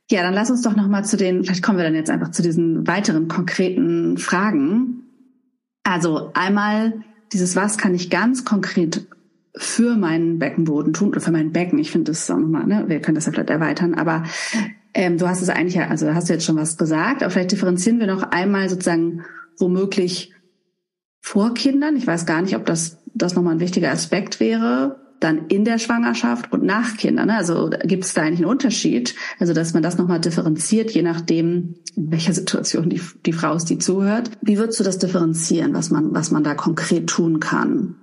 Ja, dann lass uns doch noch mal zu den, vielleicht kommen wir dann jetzt einfach zu diesen weiteren konkreten Fragen. Also einmal dieses, was kann ich ganz konkret für meinen Beckenboden tun oder für mein Becken. Ich finde das auch nochmal, ne, wir können das ja vielleicht erweitern, aber ähm, du hast es eigentlich also hast du jetzt schon was gesagt, aber vielleicht differenzieren wir noch einmal sozusagen womöglich vor Kindern. Ich weiß gar nicht, ob das, das nochmal ein wichtiger Aspekt wäre. Dann in der Schwangerschaft und nach Kindern. Ne? Also gibt es da eigentlich einen Unterschied? Also dass man das nochmal differenziert, je nachdem, in welcher Situation die, die Frau ist, die zuhört. Wie würdest du das differenzieren, was man, was man da konkret tun kann?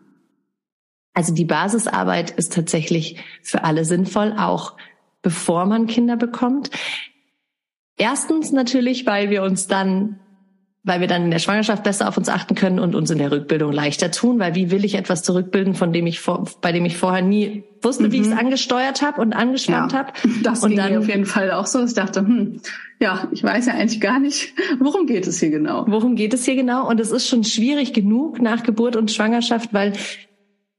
Also die Basisarbeit ist tatsächlich für alle sinnvoll, auch bevor man Kinder bekommt. Erstens natürlich, weil wir uns dann weil wir dann in der Schwangerschaft besser auf uns achten können und uns in der Rückbildung leichter tun, weil wie will ich etwas zurückbilden, von dem ich vor, bei dem ich vorher nie wusste, mhm. wie ich es angesteuert habe und angespannt ja, habe. Das und ging dann, mir auf jeden Fall auch so. Ich dachte, hm, ja, ich weiß ja eigentlich gar nicht, worum geht es hier genau? Worum geht es hier genau? Und es ist schon schwierig genug nach Geburt und Schwangerschaft, weil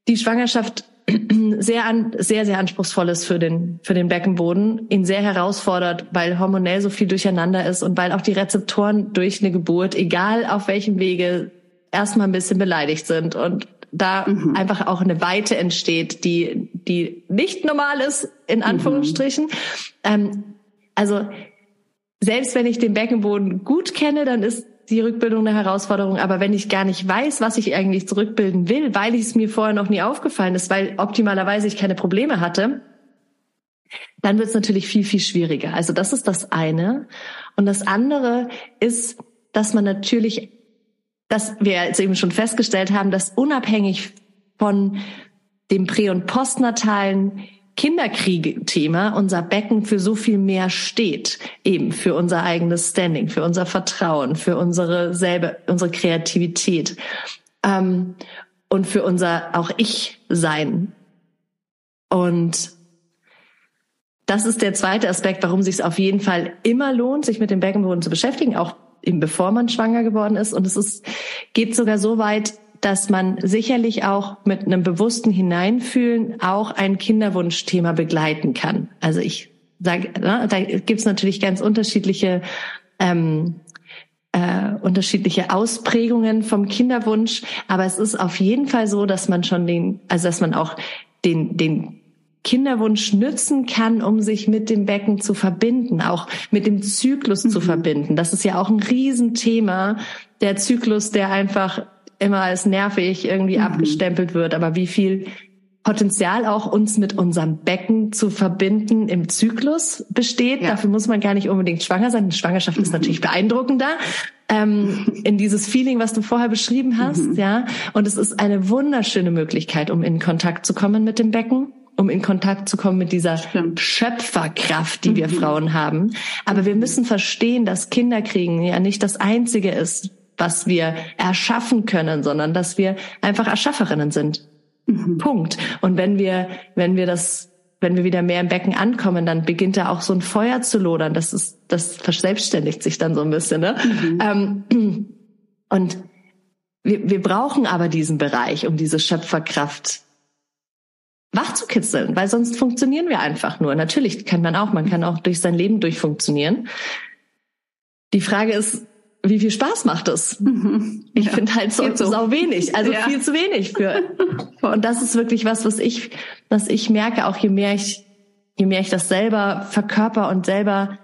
die Schwangerschaft sehr, an, sehr, sehr anspruchsvoll ist für den, für den Beckenboden, ihn sehr herausfordert, weil hormonell so viel durcheinander ist und weil auch die Rezeptoren durch eine Geburt, egal auf welchem Wege, erstmal ein bisschen beleidigt sind und da mhm. einfach auch eine Weite entsteht, die, die nicht normal ist, in Anführungsstrichen. Mhm. Ähm, also, selbst wenn ich den Beckenboden gut kenne, dann ist die Rückbildung eine Herausforderung. Aber wenn ich gar nicht weiß, was ich eigentlich zurückbilden will, weil es mir vorher noch nie aufgefallen ist, weil optimalerweise ich keine Probleme hatte, dann wird es natürlich viel, viel schwieriger. Also das ist das eine. Und das andere ist, dass man natürlich, dass wir jetzt eben schon festgestellt haben, dass unabhängig von dem prä- und postnatalen Kinderkriege-Thema unser Becken für so viel mehr steht, eben für unser eigenes Standing, für unser Vertrauen, für unsere selber, unsere Kreativität ähm, und für unser auch Ich-Sein. Und das ist der zweite Aspekt, warum sich es auf jeden Fall immer lohnt, sich mit dem Beckenboden zu beschäftigen, auch eben bevor man schwanger geworden ist. Und es ist, geht sogar so weit, dass man sicherlich auch mit einem bewussten Hineinfühlen auch ein Kinderwunschthema begleiten kann. Also ich sage, ne, da gibt es natürlich ganz unterschiedliche ähm, äh, unterschiedliche Ausprägungen vom Kinderwunsch, aber es ist auf jeden Fall so, dass man schon den, also dass man auch den den Kinderwunsch nützen kann, um sich mit dem Becken zu verbinden, auch mit dem Zyklus mhm. zu verbinden. Das ist ja auch ein Riesenthema, der Zyklus, der einfach immer als nervig irgendwie mhm. abgestempelt wird, aber wie viel Potenzial auch uns mit unserem Becken zu verbinden im Zyklus besteht. Ja. Dafür muss man gar nicht unbedingt schwanger sein. Die Schwangerschaft ist natürlich beeindruckender. Ähm, in dieses Feeling, was du vorher beschrieben hast, mhm. ja. Und es ist eine wunderschöne Möglichkeit, um in Kontakt zu kommen mit dem Becken um in Kontakt zu kommen mit dieser Stimmt. Schöpferkraft, die wir mhm. Frauen haben. Aber wir müssen verstehen, dass Kinderkriegen ja nicht das Einzige ist, was wir erschaffen können, sondern dass wir einfach Erschafferinnen sind. Mhm. Punkt. Und wenn wir, wenn wir das, wenn wir wieder mehr im Becken ankommen, dann beginnt da auch so ein Feuer zu lodern. Das ist, das verselbstständigt sich dann so ein bisschen. Ne? Mhm. Ähm, und wir, wir brauchen aber diesen Bereich, um diese Schöpferkraft wach zu kitzeln, weil sonst funktionieren wir einfach nur. Natürlich kann man auch, man kann auch durch sein Leben durchfunktionieren. Die Frage ist, wie viel Spaß macht es? Mhm. Ich ja, finde halt so, so. sau wenig, also ja. viel zu wenig für. Und das ist wirklich was, was ich, was ich merke, auch je mehr ich, je mehr ich das selber verkörper und selber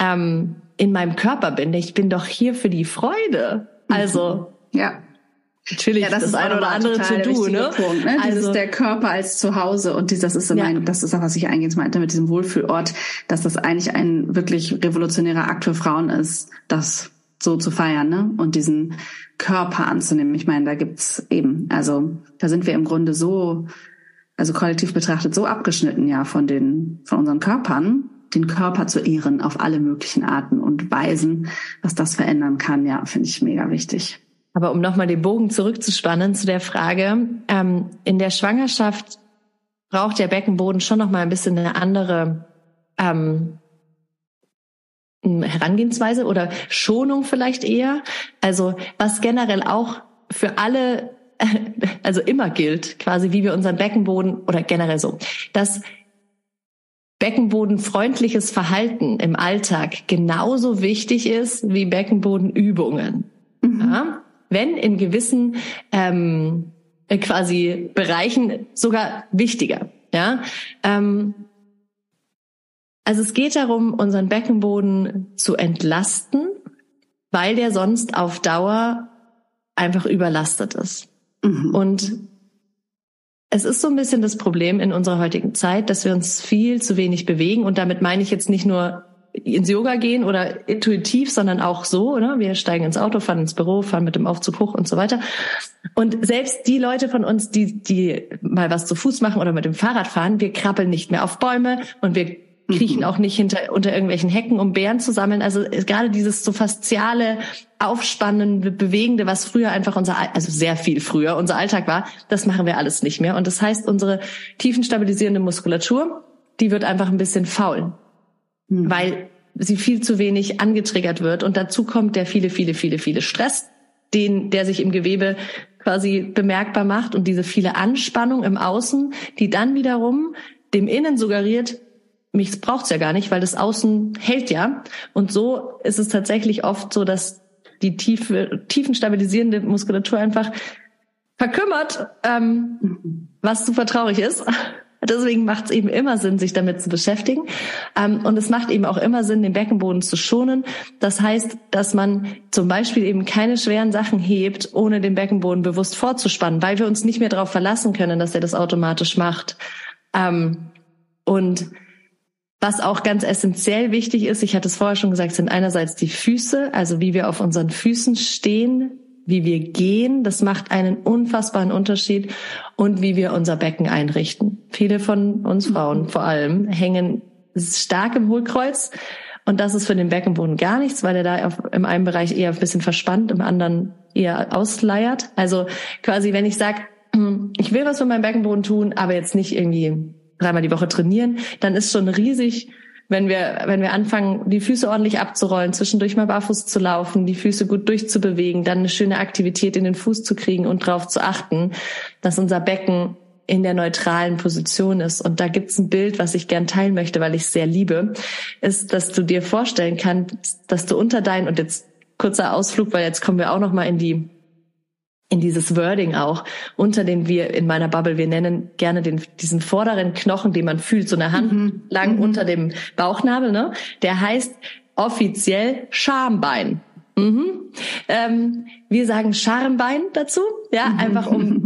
ähm, in meinem Körper bin. Ich bin doch hier für die Freude. Also ja. Natürlich ja, das, das ist ein oder andere zu do, ne? Punkt, ne? Also dieses der Körper als Zuhause und dieses, das ist ja. mein, das ist auch was ich eingehend meinte mit diesem Wohlfühlort, dass das eigentlich ein wirklich revolutionärer Akt für Frauen ist, das so zu feiern, ne? Und diesen Körper anzunehmen. Ich meine, da gibt's eben, also da sind wir im Grunde so, also kollektiv betrachtet so abgeschnitten ja von den, von unseren Körpern, den Körper zu ehren auf alle möglichen Arten und Weisen, was das verändern kann, ja, finde ich mega wichtig. Aber um nochmal den Bogen zurückzuspannen zu der Frage, ähm, in der Schwangerschaft braucht der Beckenboden schon nochmal ein bisschen eine andere ähm, Herangehensweise oder Schonung vielleicht eher. Also was generell auch für alle, also immer gilt, quasi wie wir unseren Beckenboden oder generell so, dass Beckenbodenfreundliches Verhalten im Alltag genauso wichtig ist wie Beckenbodenübungen. Mhm. Ja? wenn in gewissen ähm, quasi Bereichen sogar wichtiger. Ja, ähm, also es geht darum, unseren Beckenboden zu entlasten, weil der sonst auf Dauer einfach überlastet ist. Mhm. Und es ist so ein bisschen das Problem in unserer heutigen Zeit, dass wir uns viel zu wenig bewegen. Und damit meine ich jetzt nicht nur ins Yoga gehen oder intuitiv, sondern auch so, oder? Wir steigen ins Auto, fahren ins Büro, fahren mit dem Aufzug hoch und so weiter. Und selbst die Leute von uns, die, die mal was zu Fuß machen oder mit dem Fahrrad fahren, wir krabbeln nicht mehr auf Bäume und wir kriechen mhm. auch nicht hinter, unter irgendwelchen Hecken, um Bären zu sammeln. Also gerade dieses so fasziale, aufspannende, bewegende, was früher einfach unser, also sehr viel früher unser Alltag war, das machen wir alles nicht mehr. Und das heißt, unsere tiefenstabilisierende Muskulatur, die wird einfach ein bisschen faul mhm. weil sie viel zu wenig angetriggert wird. Und dazu kommt der viele, viele, viele, viele Stress, den, der sich im Gewebe quasi bemerkbar macht und diese viele Anspannung im Außen, die dann wiederum dem Innen suggeriert, mich braucht's ja gar nicht, weil das Außen hält ja. Und so ist es tatsächlich oft so, dass die tiefe, tiefenstabilisierende Muskulatur einfach verkümmert, ähm, was super traurig ist. Deswegen macht es eben immer Sinn, sich damit zu beschäftigen. Ähm, und es macht eben auch immer Sinn, den Beckenboden zu schonen. Das heißt, dass man zum Beispiel eben keine schweren Sachen hebt, ohne den Beckenboden bewusst vorzuspannen, weil wir uns nicht mehr darauf verlassen können, dass er das automatisch macht. Ähm, und was auch ganz essentiell wichtig ist, ich hatte es vorher schon gesagt, sind einerseits die Füße, also wie wir auf unseren Füßen stehen, wie wir gehen, das macht einen unfassbaren Unterschied und wie wir unser Becken einrichten. Viele von uns Frauen vor allem hängen stark im Hohlkreuz und das ist für den Beckenboden gar nichts, weil er da im einen Bereich eher ein bisschen verspannt, im anderen eher ausleiert. Also quasi, wenn ich sage, ich will was für meinen Beckenboden tun, aber jetzt nicht irgendwie dreimal die Woche trainieren, dann ist schon riesig wenn wir, wenn wir anfangen, die Füße ordentlich abzurollen, zwischendurch mal barfuß zu laufen, die Füße gut durchzubewegen, dann eine schöne Aktivität in den Fuß zu kriegen und darauf zu achten, dass unser Becken in der neutralen Position ist. Und da gibt's ein Bild, was ich gern teilen möchte, weil ich es sehr liebe, ist, dass du dir vorstellen kannst, dass du unter deinen, und jetzt kurzer Ausflug, weil jetzt kommen wir auch noch mal in die in dieses Wording auch, unter dem wir in meiner Bubble, wir nennen gerne den, diesen vorderen Knochen, den man fühlt, so eine Hand mhm. lang mhm. unter dem Bauchnabel, ne? Der heißt offiziell Schambein. Mhm. Ähm, wir sagen Schambein dazu, ja, mhm. einfach um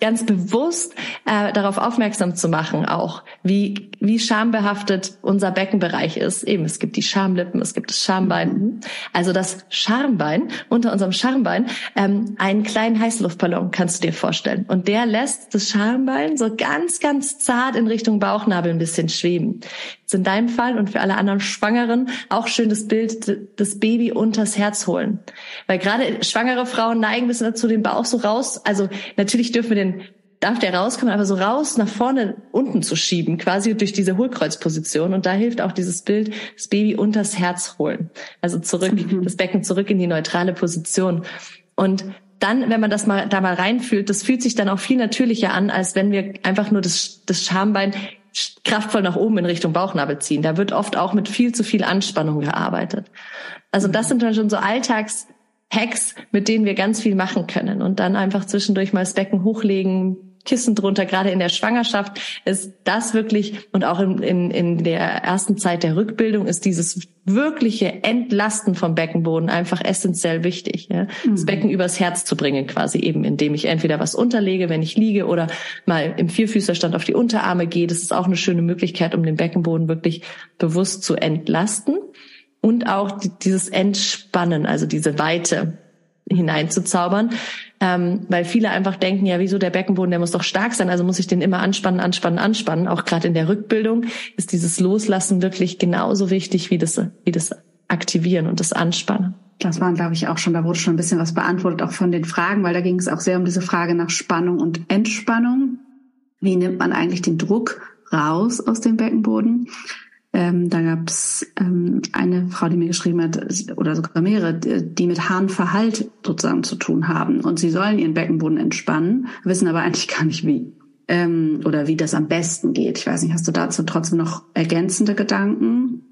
ganz bewusst äh, darauf aufmerksam zu machen, auch wie wie schambehaftet unser Beckenbereich ist. Eben, es gibt die Schamlippen, es gibt das Schambein. Mhm. Also das Schambein unter unserem Schambein, ähm, einen kleinen Heißluftballon kannst du dir vorstellen. Und der lässt das Schambein so ganz, ganz zart in Richtung Bauchnabel ein bisschen schweben. Jetzt in deinem Fall und für alle anderen Schwangeren auch schön das Bild, das Baby unters Herz holen. Weil gerade schwangere Frauen neigen ein bisschen dazu, den Bauch so raus. Also natürlich dürfen wir den den, darf der rauskommen, aber so raus nach vorne unten zu schieben, quasi durch diese Hohlkreuzposition. Und da hilft auch dieses Bild, das Baby unters Herz holen. Also zurück, mhm. das Becken zurück in die neutrale Position. Und dann, wenn man das mal da mal reinfühlt, das fühlt sich dann auch viel natürlicher an, als wenn wir einfach nur das, das Schambein kraftvoll nach oben in Richtung Bauchnabel ziehen. Da wird oft auch mit viel zu viel Anspannung gearbeitet. Also das sind dann schon so Alltags, Hacks, mit denen wir ganz viel machen können. Und dann einfach zwischendurch mal das Becken hochlegen, Kissen drunter, gerade in der Schwangerschaft ist das wirklich und auch in, in, in der ersten Zeit der Rückbildung ist dieses wirkliche Entlasten vom Beckenboden einfach essentiell wichtig. Ja? Mhm. Das Becken übers Herz zu bringen quasi eben, indem ich entweder was unterlege, wenn ich liege oder mal im Vierfüßlerstand auf die Unterarme gehe. Das ist auch eine schöne Möglichkeit, um den Beckenboden wirklich bewusst zu entlasten und auch dieses Entspannen, also diese Weite hineinzuzaubern, ähm, weil viele einfach denken, ja, wieso der Beckenboden, der muss doch stark sein, also muss ich den immer anspannen, anspannen, anspannen. Auch gerade in der Rückbildung ist dieses Loslassen wirklich genauso wichtig wie das, wie das Aktivieren und das Anspannen. Das waren, glaube ich, auch schon, da wurde schon ein bisschen was beantwortet, auch von den Fragen, weil da ging es auch sehr um diese Frage nach Spannung und Entspannung. Wie nimmt man eigentlich den Druck raus aus dem Beckenboden? Ähm, da gab es ähm, eine Frau, die mir geschrieben hat, oder sogar mehrere, die mit Harnverhalt sozusagen zu tun haben. Und sie sollen ihren Beckenboden entspannen, wissen aber eigentlich gar nicht wie. Ähm, oder wie das am besten geht. Ich weiß nicht, hast du dazu trotzdem noch ergänzende Gedanken?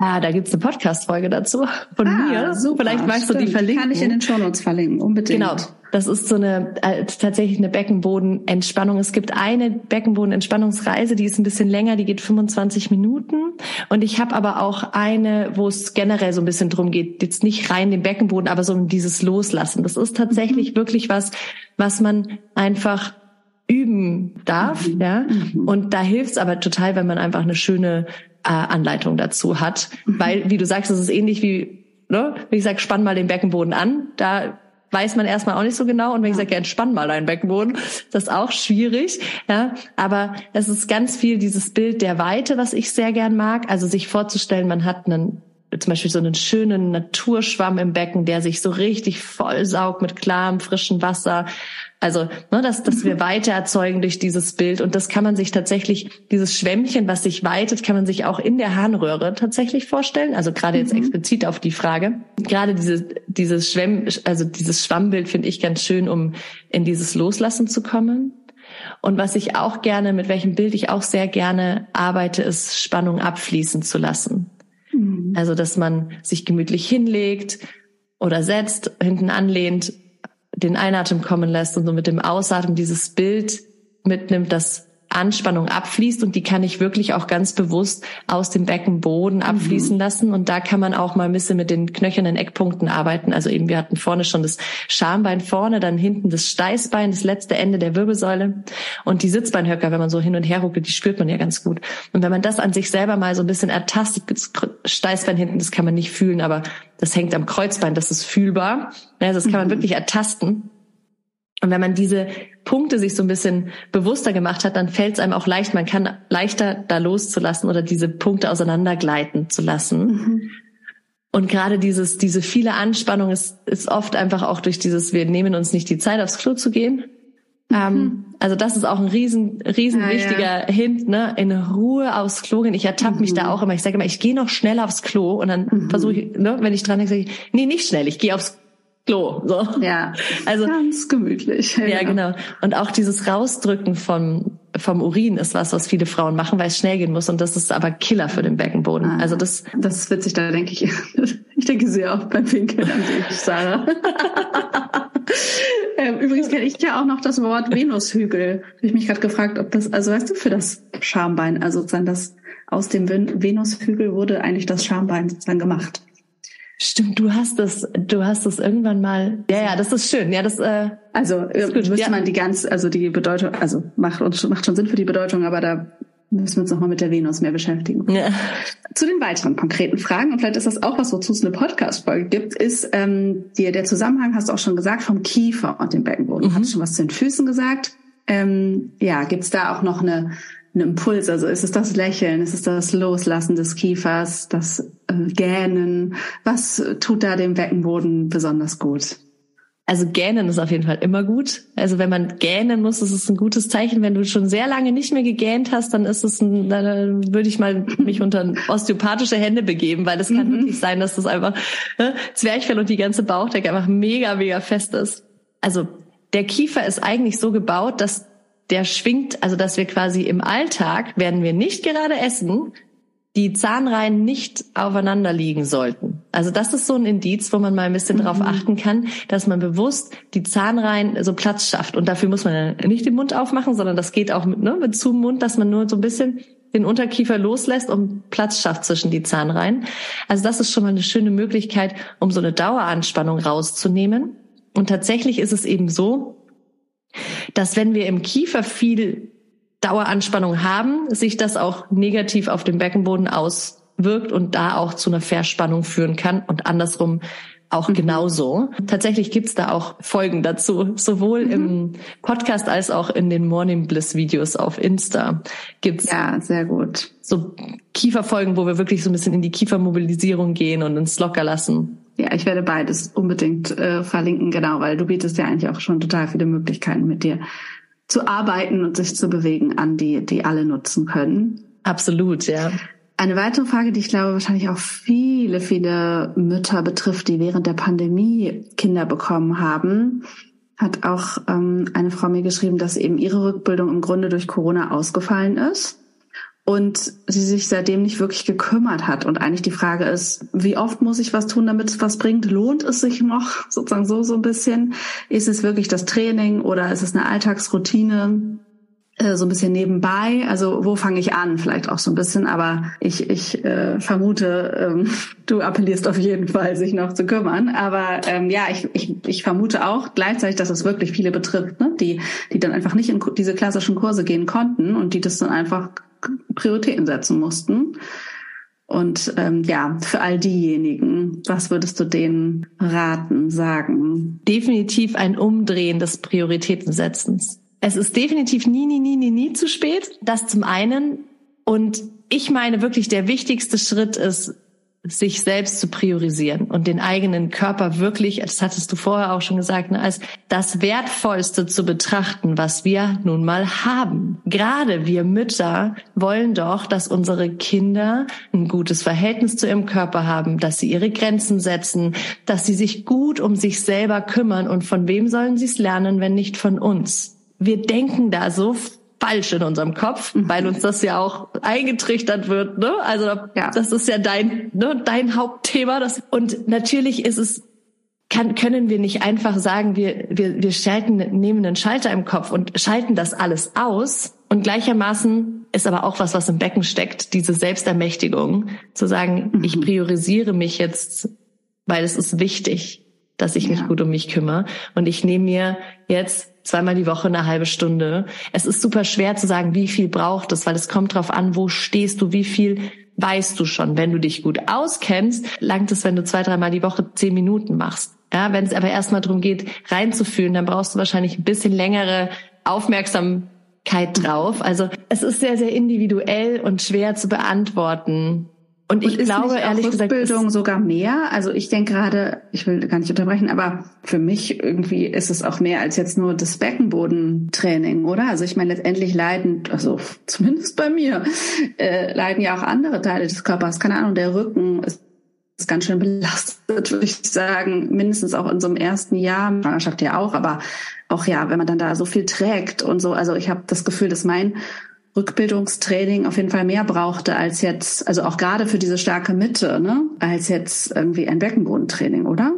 Ah, da gibt's eine Podcast-Folge dazu von ah, mir. Super, Vielleicht magst stimmt. du die verlinken. Kann ich in den Shownotes verlinken, unbedingt. Genau. Das ist so eine äh, tatsächlich eine Beckenbodenentspannung. Es gibt eine Beckenbodenentspannungsreise, die ist ein bisschen länger, die geht 25 Minuten. Und ich habe aber auch eine, wo es generell so ein bisschen drum geht, jetzt nicht rein den Beckenboden, aber so um dieses Loslassen. Das ist tatsächlich mhm. wirklich was, was man einfach üben darf, mhm. ja. Mhm. Und da hilft's aber total, wenn man einfach eine schöne äh, Anleitung dazu hat. Mhm. Weil, wie du sagst, es ist ähnlich wie, ne? wie ich sage, spann mal den Beckenboden an. Da weiß man erstmal auch nicht so genau. Und wenn ich sage, ja, entspann mal deinen Beckenboden, das ist auch schwierig. Ja, aber es ist ganz viel dieses Bild der Weite, was ich sehr gern mag. Also sich vorzustellen, man hat einen zum Beispiel so einen schönen Naturschwamm im Becken, der sich so richtig vollsaugt mit klarem, frischem Wasser. Also, ne, dass, dass wir Weite erzeugen durch dieses Bild. Und das kann man sich tatsächlich, dieses Schwämmchen, was sich weitet, kann man sich auch in der Harnröhre tatsächlich vorstellen. Also gerade jetzt mhm. explizit auf die Frage. Gerade diese, dieses Schwemm, also dieses Schwammbild finde ich ganz schön, um in dieses Loslassen zu kommen. Und was ich auch gerne, mit welchem Bild ich auch sehr gerne arbeite, ist Spannung abfließen zu lassen. Mhm. Also, dass man sich gemütlich hinlegt oder setzt, hinten anlehnt, den Einatmen kommen lässt und so mit dem Ausatmen dieses Bild mitnimmt, das Anspannung abfließt und die kann ich wirklich auch ganz bewusst aus dem Beckenboden abfließen mhm. lassen und da kann man auch mal ein bisschen mit den knöchernen Eckpunkten arbeiten. Also eben wir hatten vorne schon das Schambein vorne, dann hinten das Steißbein, das letzte Ende der Wirbelsäule und die Sitzbeinhöcker, wenn man so hin und her ruckelt, die spürt man ja ganz gut. Und wenn man das an sich selber mal so ein bisschen ertastet, das Steißbein hinten, das kann man nicht fühlen, aber das hängt am Kreuzbein, das ist fühlbar. Also das kann man mhm. wirklich ertasten. Und wenn man diese Punkte sich so ein bisschen bewusster gemacht hat, dann fällt es einem auch leicht, man kann leichter da loszulassen oder diese Punkte auseinandergleiten zu lassen. Mhm. Und gerade dieses, diese viele Anspannung ist, ist oft einfach auch durch dieses, wir nehmen uns nicht die Zeit, aufs Klo zu gehen. Mhm. Ähm, also das ist auch ein riesen, riesen ja, wichtiger ja. Hint, ne? In Ruhe aufs Klo gehen. Ich ertappe mhm. mich da mhm. auch immer. Ich sage immer, ich gehe noch schnell aufs Klo und dann mhm. versuche ich, ne, wenn ich dran denke, sage ich, nee, nicht schnell, ich gehe aufs Klo. So. Ja, also ganz gemütlich. Ja, ja, genau. Und auch dieses Rausdrücken vom vom Urin ist was, was viele Frauen machen, weil es schnell gehen muss und das ist aber Killer für den Beckenboden. Ah, also das das ist witzig, da denke ich Ich denke sehr oft beim Pinkeln an dich, Sarah. Ähm, übrigens kenne ich ja auch noch das Wort Venushügel. Habe ich mich gerade gefragt, ob das, also weißt du, für das Schambein, also sozusagen das aus dem Venushügel wurde eigentlich das Schambein sozusagen gemacht. Stimmt, du hast das, du hast das irgendwann mal. Ja, ja, das ist schön. Ja, das. Äh, also äh, gut, müsste ja. man die ganz, also die Bedeutung, also macht uns macht schon Sinn für die Bedeutung, aber da müssen wir uns nochmal mit der Venus mehr beschäftigen. Ja. Zu den weiteren konkreten Fragen, und vielleicht ist das auch was, wozu es eine Podcast-Folge gibt, ist ähm, dir der Zusammenhang, hast du auch schon gesagt, vom Kiefer und dem Beckenboden. Mhm. Hast schon was zu den Füßen gesagt. Ähm, ja, gibt's da auch noch eine, einen Impuls? Also ist es das Lächeln, ist es das Loslassen des Kiefers, das äh, Gähnen? Was tut da dem Beckenboden besonders gut? Also gähnen ist auf jeden Fall immer gut. Also wenn man gähnen muss, ist es ein gutes Zeichen. Wenn du schon sehr lange nicht mehr gegähnt hast, dann ist es ein, dann würde ich mal mich unter osteopathische Hände begeben, weil es kann mhm. wirklich sein, dass das einfach ne, Zwerchfell und die ganze Bauchdecke einfach mega, mega fest ist. Also der Kiefer ist eigentlich so gebaut, dass der schwingt, also dass wir quasi im Alltag werden wir nicht gerade essen, die Zahnreihen nicht aufeinander liegen sollten. Also das ist so ein Indiz, wo man mal ein bisschen mhm. drauf achten kann, dass man bewusst die Zahnreihen so Platz schafft. Und dafür muss man nicht den Mund aufmachen, sondern das geht auch mit, ne, mit zum Mund, dass man nur so ein bisschen den Unterkiefer loslässt und Platz schafft zwischen die Zahnreihen. Also das ist schon mal eine schöne Möglichkeit, um so eine Daueranspannung rauszunehmen. Und tatsächlich ist es eben so, dass wenn wir im Kiefer viel Daueranspannung haben, sich das auch negativ auf dem Beckenboden auswirkt und da auch zu einer Verspannung führen kann und andersrum auch mhm. genauso. Tatsächlich gibt's da auch Folgen dazu. Sowohl mhm. im Podcast als auch in den Morning Bliss Videos auf Insta gibt's ja sehr gut. So Kieferfolgen, wo wir wirklich so ein bisschen in die Kiefermobilisierung gehen und ins Lockerlassen. Ja, ich werde beides unbedingt äh, verlinken, genau, weil du bietest ja eigentlich auch schon total viele Möglichkeiten mit dir zu arbeiten und sich zu bewegen an, die, die alle nutzen können. Absolut, ja. Eine weitere Frage, die ich glaube wahrscheinlich auch viele, viele Mütter betrifft, die während der Pandemie Kinder bekommen haben, hat auch ähm, eine Frau mir geschrieben, dass eben ihre Rückbildung im Grunde durch Corona ausgefallen ist und sie sich seitdem nicht wirklich gekümmert hat. Und eigentlich die Frage ist, wie oft muss ich was tun, damit es was bringt? Lohnt es sich noch sozusagen so, so ein bisschen? Ist es wirklich das Training oder ist es eine Alltagsroutine? Äh, so ein bisschen nebenbei. Also wo fange ich an? Vielleicht auch so ein bisschen, aber ich, ich äh, vermute, ähm, du appellierst auf jeden Fall, sich noch zu kümmern. Aber ähm, ja, ich, ich, ich vermute auch gleichzeitig, dass es wirklich viele betrifft, ne? die, die dann einfach nicht in diese klassischen Kurse gehen konnten und die das dann einfach Prioritäten setzen mussten. Und ähm, ja, für all diejenigen, was würdest du denen raten, sagen? Definitiv ein Umdrehen des Prioritätensetzens. Es ist definitiv nie, nie, nie, nie, nie zu spät. Das zum einen. Und ich meine wirklich, der wichtigste Schritt ist, sich selbst zu priorisieren und den eigenen Körper wirklich, das hattest du vorher auch schon gesagt, ne, als das Wertvollste zu betrachten, was wir nun mal haben. Gerade wir Mütter wollen doch, dass unsere Kinder ein gutes Verhältnis zu ihrem Körper haben, dass sie ihre Grenzen setzen, dass sie sich gut um sich selber kümmern und von wem sollen sie es lernen, wenn nicht von uns? Wir denken da so falsch in unserem Kopf, mhm. weil uns das ja auch eingetrichtert wird. Ne? Also ja. das ist ja dein ne, dein Hauptthema. Das und natürlich ist es kann, können wir nicht einfach sagen, wir, wir, wir schalten, nehmen einen Schalter im Kopf und schalten das alles aus. Und gleichermaßen ist aber auch was, was im Becken steckt, diese Selbstermächtigung, zu sagen, mhm. ich priorisiere mich jetzt, weil es ist wichtig, dass ich ja. mich gut um mich kümmere. Und ich nehme mir jetzt zweimal die Woche eine halbe Stunde. Es ist super schwer zu sagen, wie viel braucht es, weil es kommt drauf an, wo stehst du, wie viel weißt du schon. Wenn du dich gut auskennst, langt es, wenn du zwei, dreimal die Woche zehn Minuten machst. Ja, wenn es aber erstmal darum geht, reinzufühlen, dann brauchst du wahrscheinlich ein bisschen längere Aufmerksamkeit drauf. Also es ist sehr, sehr individuell und schwer zu beantworten. Und ich und glaube ehrlich gesagt, Rückbildung sogar mehr. Also ich denke gerade, ich will gar nicht unterbrechen, aber für mich irgendwie ist es auch mehr als jetzt nur das Beckenbodentraining, oder? Also ich meine letztendlich leiden, also zumindest bei mir, äh, leiden ja auch andere Teile des Körpers. Keine Ahnung, der Rücken ist ist ganz schön belastet, würde ich sagen, mindestens auch in so einem ersten Jahr, Schwangerschaft ja auch, aber auch ja, wenn man dann da so viel trägt und so, also ich habe das Gefühl, dass mein Rückbildungstraining auf jeden Fall mehr brauchte als jetzt, also auch gerade für diese starke Mitte, ne, als jetzt irgendwie ein Beckenbodentraining, oder?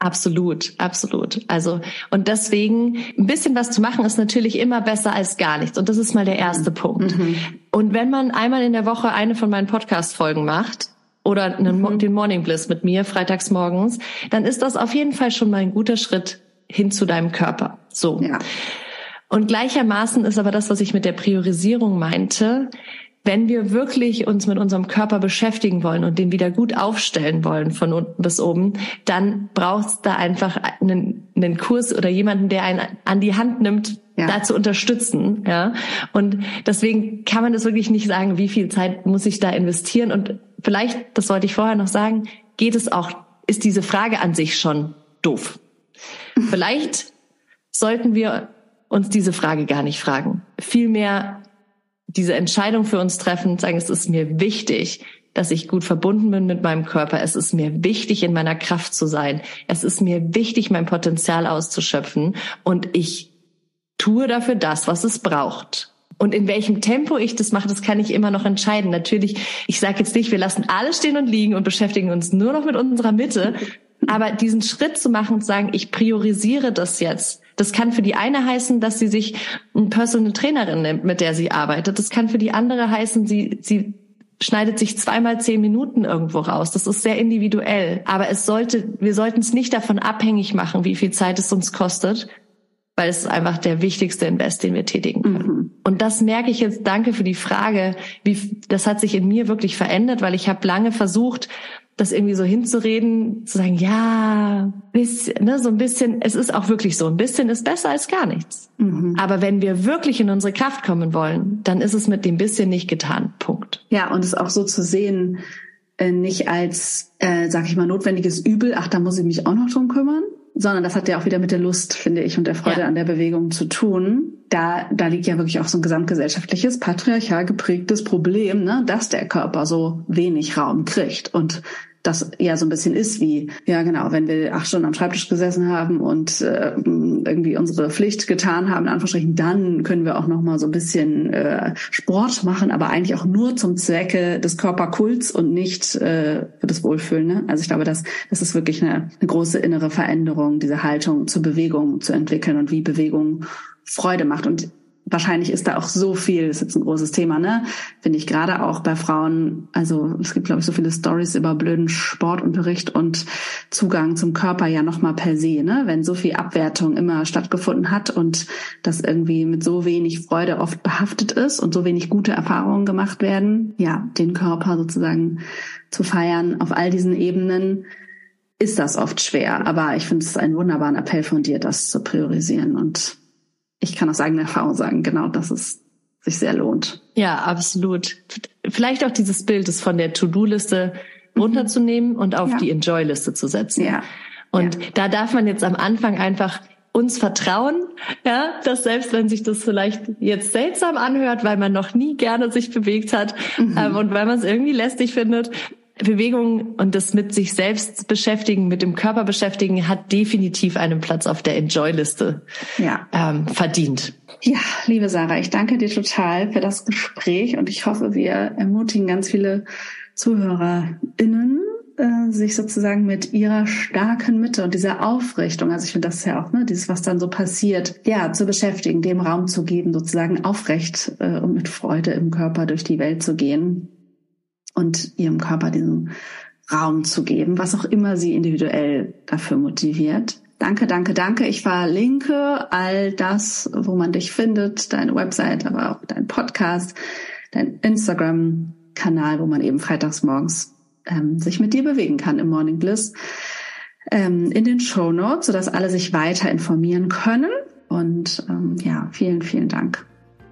Absolut, absolut. Also, und deswegen ein bisschen was zu machen ist natürlich immer besser als gar nichts. Und das ist mal der erste mhm. Punkt. Mhm. Und wenn man einmal in der Woche eine von meinen Podcast-Folgen macht, oder einen, mhm. den Morning Bliss mit mir freitags morgens, dann ist das auf jeden Fall schon mal ein guter Schritt hin zu deinem Körper. So. Ja. Und gleichermaßen ist aber das, was ich mit der Priorisierung meinte, wenn wir wirklich uns mit unserem Körper beschäftigen wollen und den wieder gut aufstellen wollen von unten bis oben, dann braucht es da einfach einen, einen Kurs oder jemanden, der einen an die Hand nimmt, ja. da zu unterstützen. Ja. Und deswegen kann man das wirklich nicht sagen, wie viel Zeit muss ich da investieren. Und vielleicht, das wollte ich vorher noch sagen, geht es auch, ist diese Frage an sich schon doof. vielleicht sollten wir uns diese Frage gar nicht fragen. Vielmehr diese Entscheidung für uns treffen sagen, es ist mir wichtig, dass ich gut verbunden bin mit meinem Körper. Es ist mir wichtig, in meiner Kraft zu sein. Es ist mir wichtig, mein Potenzial auszuschöpfen. Und ich tue dafür das, was es braucht. Und in welchem Tempo ich das mache, das kann ich immer noch entscheiden. Natürlich, ich sage jetzt nicht, wir lassen alles stehen und liegen und beschäftigen uns nur noch mit unserer Mitte. Aber diesen Schritt zu machen und zu sagen, ich priorisiere das jetzt, das kann für die eine heißen, dass sie sich eine Personal Trainerin nimmt, mit der sie arbeitet. Das kann für die andere heißen, sie, sie schneidet sich zweimal zehn Minuten irgendwo raus. Das ist sehr individuell. Aber es sollte, wir sollten es nicht davon abhängig machen, wie viel Zeit es uns kostet, weil es ist einfach der wichtigste Invest, den wir tätigen können. Mhm. Und das merke ich jetzt, danke für die Frage, wie, das hat sich in mir wirklich verändert, weil ich habe lange versucht, das irgendwie so hinzureden, zu sagen, ja, bisschen, ne, so ein bisschen, es ist auch wirklich so, ein bisschen ist besser als gar nichts. Mhm. Aber wenn wir wirklich in unsere Kraft kommen wollen, dann ist es mit dem bisschen nicht getan. Punkt. Ja, und es auch so zu sehen, äh, nicht als, äh, sag ich mal, notwendiges Übel, ach, da muss ich mich auch noch drum kümmern, sondern das hat ja auch wieder mit der Lust, finde ich, und der Freude ja. an der Bewegung zu tun. Da, da liegt ja wirklich auch so ein gesamtgesellschaftliches, patriarchal geprägtes Problem, ne, dass der Körper so wenig Raum kriegt. Und das ja so ein bisschen ist wie, ja genau, wenn wir acht Stunden am Schreibtisch gesessen haben und äh, irgendwie unsere Pflicht getan haben, in Anführungsstrichen, dann können wir auch noch mal so ein bisschen äh, Sport machen, aber eigentlich auch nur zum Zwecke des Körperkults und nicht äh, für das Wohlfühlen. Ne? Also ich glaube, das, das ist wirklich eine, eine große innere Veränderung, diese Haltung zur Bewegung zu entwickeln und wie Bewegung Freude macht. Und wahrscheinlich ist da auch so viel, das ist jetzt ein großes Thema, ne? Finde ich gerade auch bei Frauen, also es gibt, glaube ich, so viele Stories über blöden Sportunterricht und Zugang zum Körper ja nochmal per se, ne? Wenn so viel Abwertung immer stattgefunden hat und das irgendwie mit so wenig Freude oft behaftet ist und so wenig gute Erfahrungen gemacht werden, ja, den Körper sozusagen zu feiern auf all diesen Ebenen, ist das oft schwer. Aber ich finde es einen wunderbaren Appell von dir, das zu priorisieren und ich kann aus eigener Erfahrung sagen, genau, dass es sich sehr lohnt. Ja, absolut. Vielleicht auch dieses Bild, es von der To-Do-Liste mhm. runterzunehmen und auf ja. die Enjoy-Liste zu setzen. Ja. Und ja. da darf man jetzt am Anfang einfach uns vertrauen, ja, dass selbst wenn sich das vielleicht jetzt seltsam anhört, weil man noch nie gerne sich bewegt hat mhm. ähm, und weil man es irgendwie lästig findet, Bewegung und das mit sich selbst beschäftigen, mit dem Körper beschäftigen, hat definitiv einen Platz auf der Enjoy-Liste ja. ähm, verdient. Ja, liebe Sarah, ich danke dir total für das Gespräch und ich hoffe, wir ermutigen ganz viele ZuhörerInnen, äh, sich sozusagen mit ihrer starken Mitte und dieser Aufrichtung, also ich finde das ja auch, ne, dieses, was dann so passiert, ja, zu beschäftigen, dem Raum zu geben, sozusagen aufrecht äh, und mit Freude im Körper durch die Welt zu gehen und ihrem Körper diesen Raum zu geben, was auch immer sie individuell dafür motiviert. Danke, danke, danke. Ich verlinke all das, wo man dich findet, deine Website, aber auch dein Podcast, dein Instagram-Kanal, wo man eben freitags morgens ähm, sich mit dir bewegen kann im Morning Bliss, ähm, in den Show Notes, sodass alle sich weiter informieren können. Und ähm, ja, vielen, vielen Dank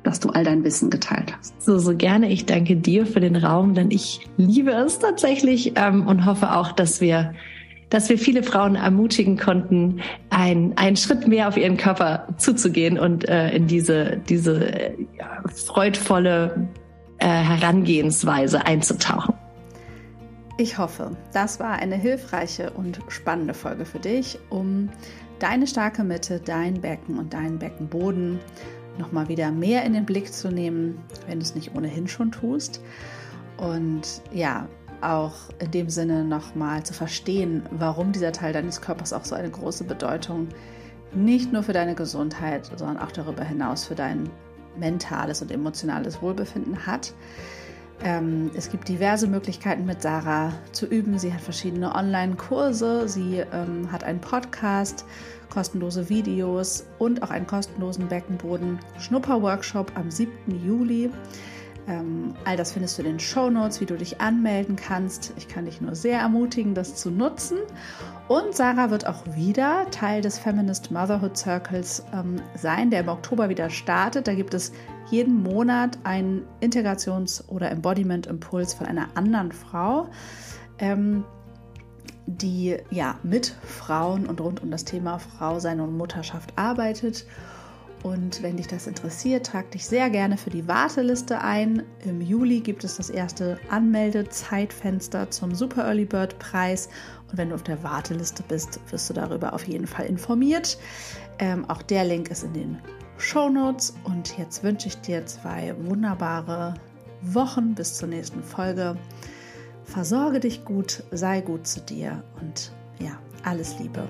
dass du all dein Wissen geteilt hast. So, so gerne. Ich danke dir für den Raum, denn ich liebe es tatsächlich ähm, und hoffe auch, dass wir dass wir viele Frauen ermutigen konnten, ein, einen Schritt mehr auf ihren Körper zuzugehen und äh, in diese, diese äh, freudvolle äh, Herangehensweise einzutauchen. Ich hoffe, das war eine hilfreiche und spannende Folge für dich, um deine starke Mitte, dein Becken und deinen Beckenboden nochmal wieder mehr in den Blick zu nehmen, wenn du es nicht ohnehin schon tust. Und ja, auch in dem Sinne nochmal zu verstehen, warum dieser Teil deines Körpers auch so eine große Bedeutung nicht nur für deine Gesundheit, sondern auch darüber hinaus für dein mentales und emotionales Wohlbefinden hat. Ähm, es gibt diverse Möglichkeiten mit Sarah zu üben. Sie hat verschiedene Online-Kurse, sie ähm, hat einen Podcast, kostenlose Videos und auch einen kostenlosen Beckenboden-Schnupper-Workshop am 7. Juli. Ähm, all das findest du in den Show Notes, wie du dich anmelden kannst. Ich kann dich nur sehr ermutigen, das zu nutzen. Und Sarah wird auch wieder Teil des Feminist Motherhood Circles ähm, sein, der im Oktober wieder startet. Da gibt es jeden Monat einen Integrations- oder Embodiment-Impuls von einer anderen Frau. Ähm, die ja mit Frauen und rund um das Thema Frau sein und Mutterschaft arbeitet und wenn dich das interessiert, trag dich sehr gerne für die Warteliste ein. Im Juli gibt es das erste Anmeldezeitfenster zum Super Early Bird Preis. Und wenn du auf der Warteliste bist, wirst du darüber auf jeden Fall informiert. Ähm, auch der Link ist in den Show Notes. Und jetzt wünsche ich dir zwei wunderbare Wochen bis zur nächsten Folge. Versorge dich gut, sei gut zu dir und ja, alles Liebe.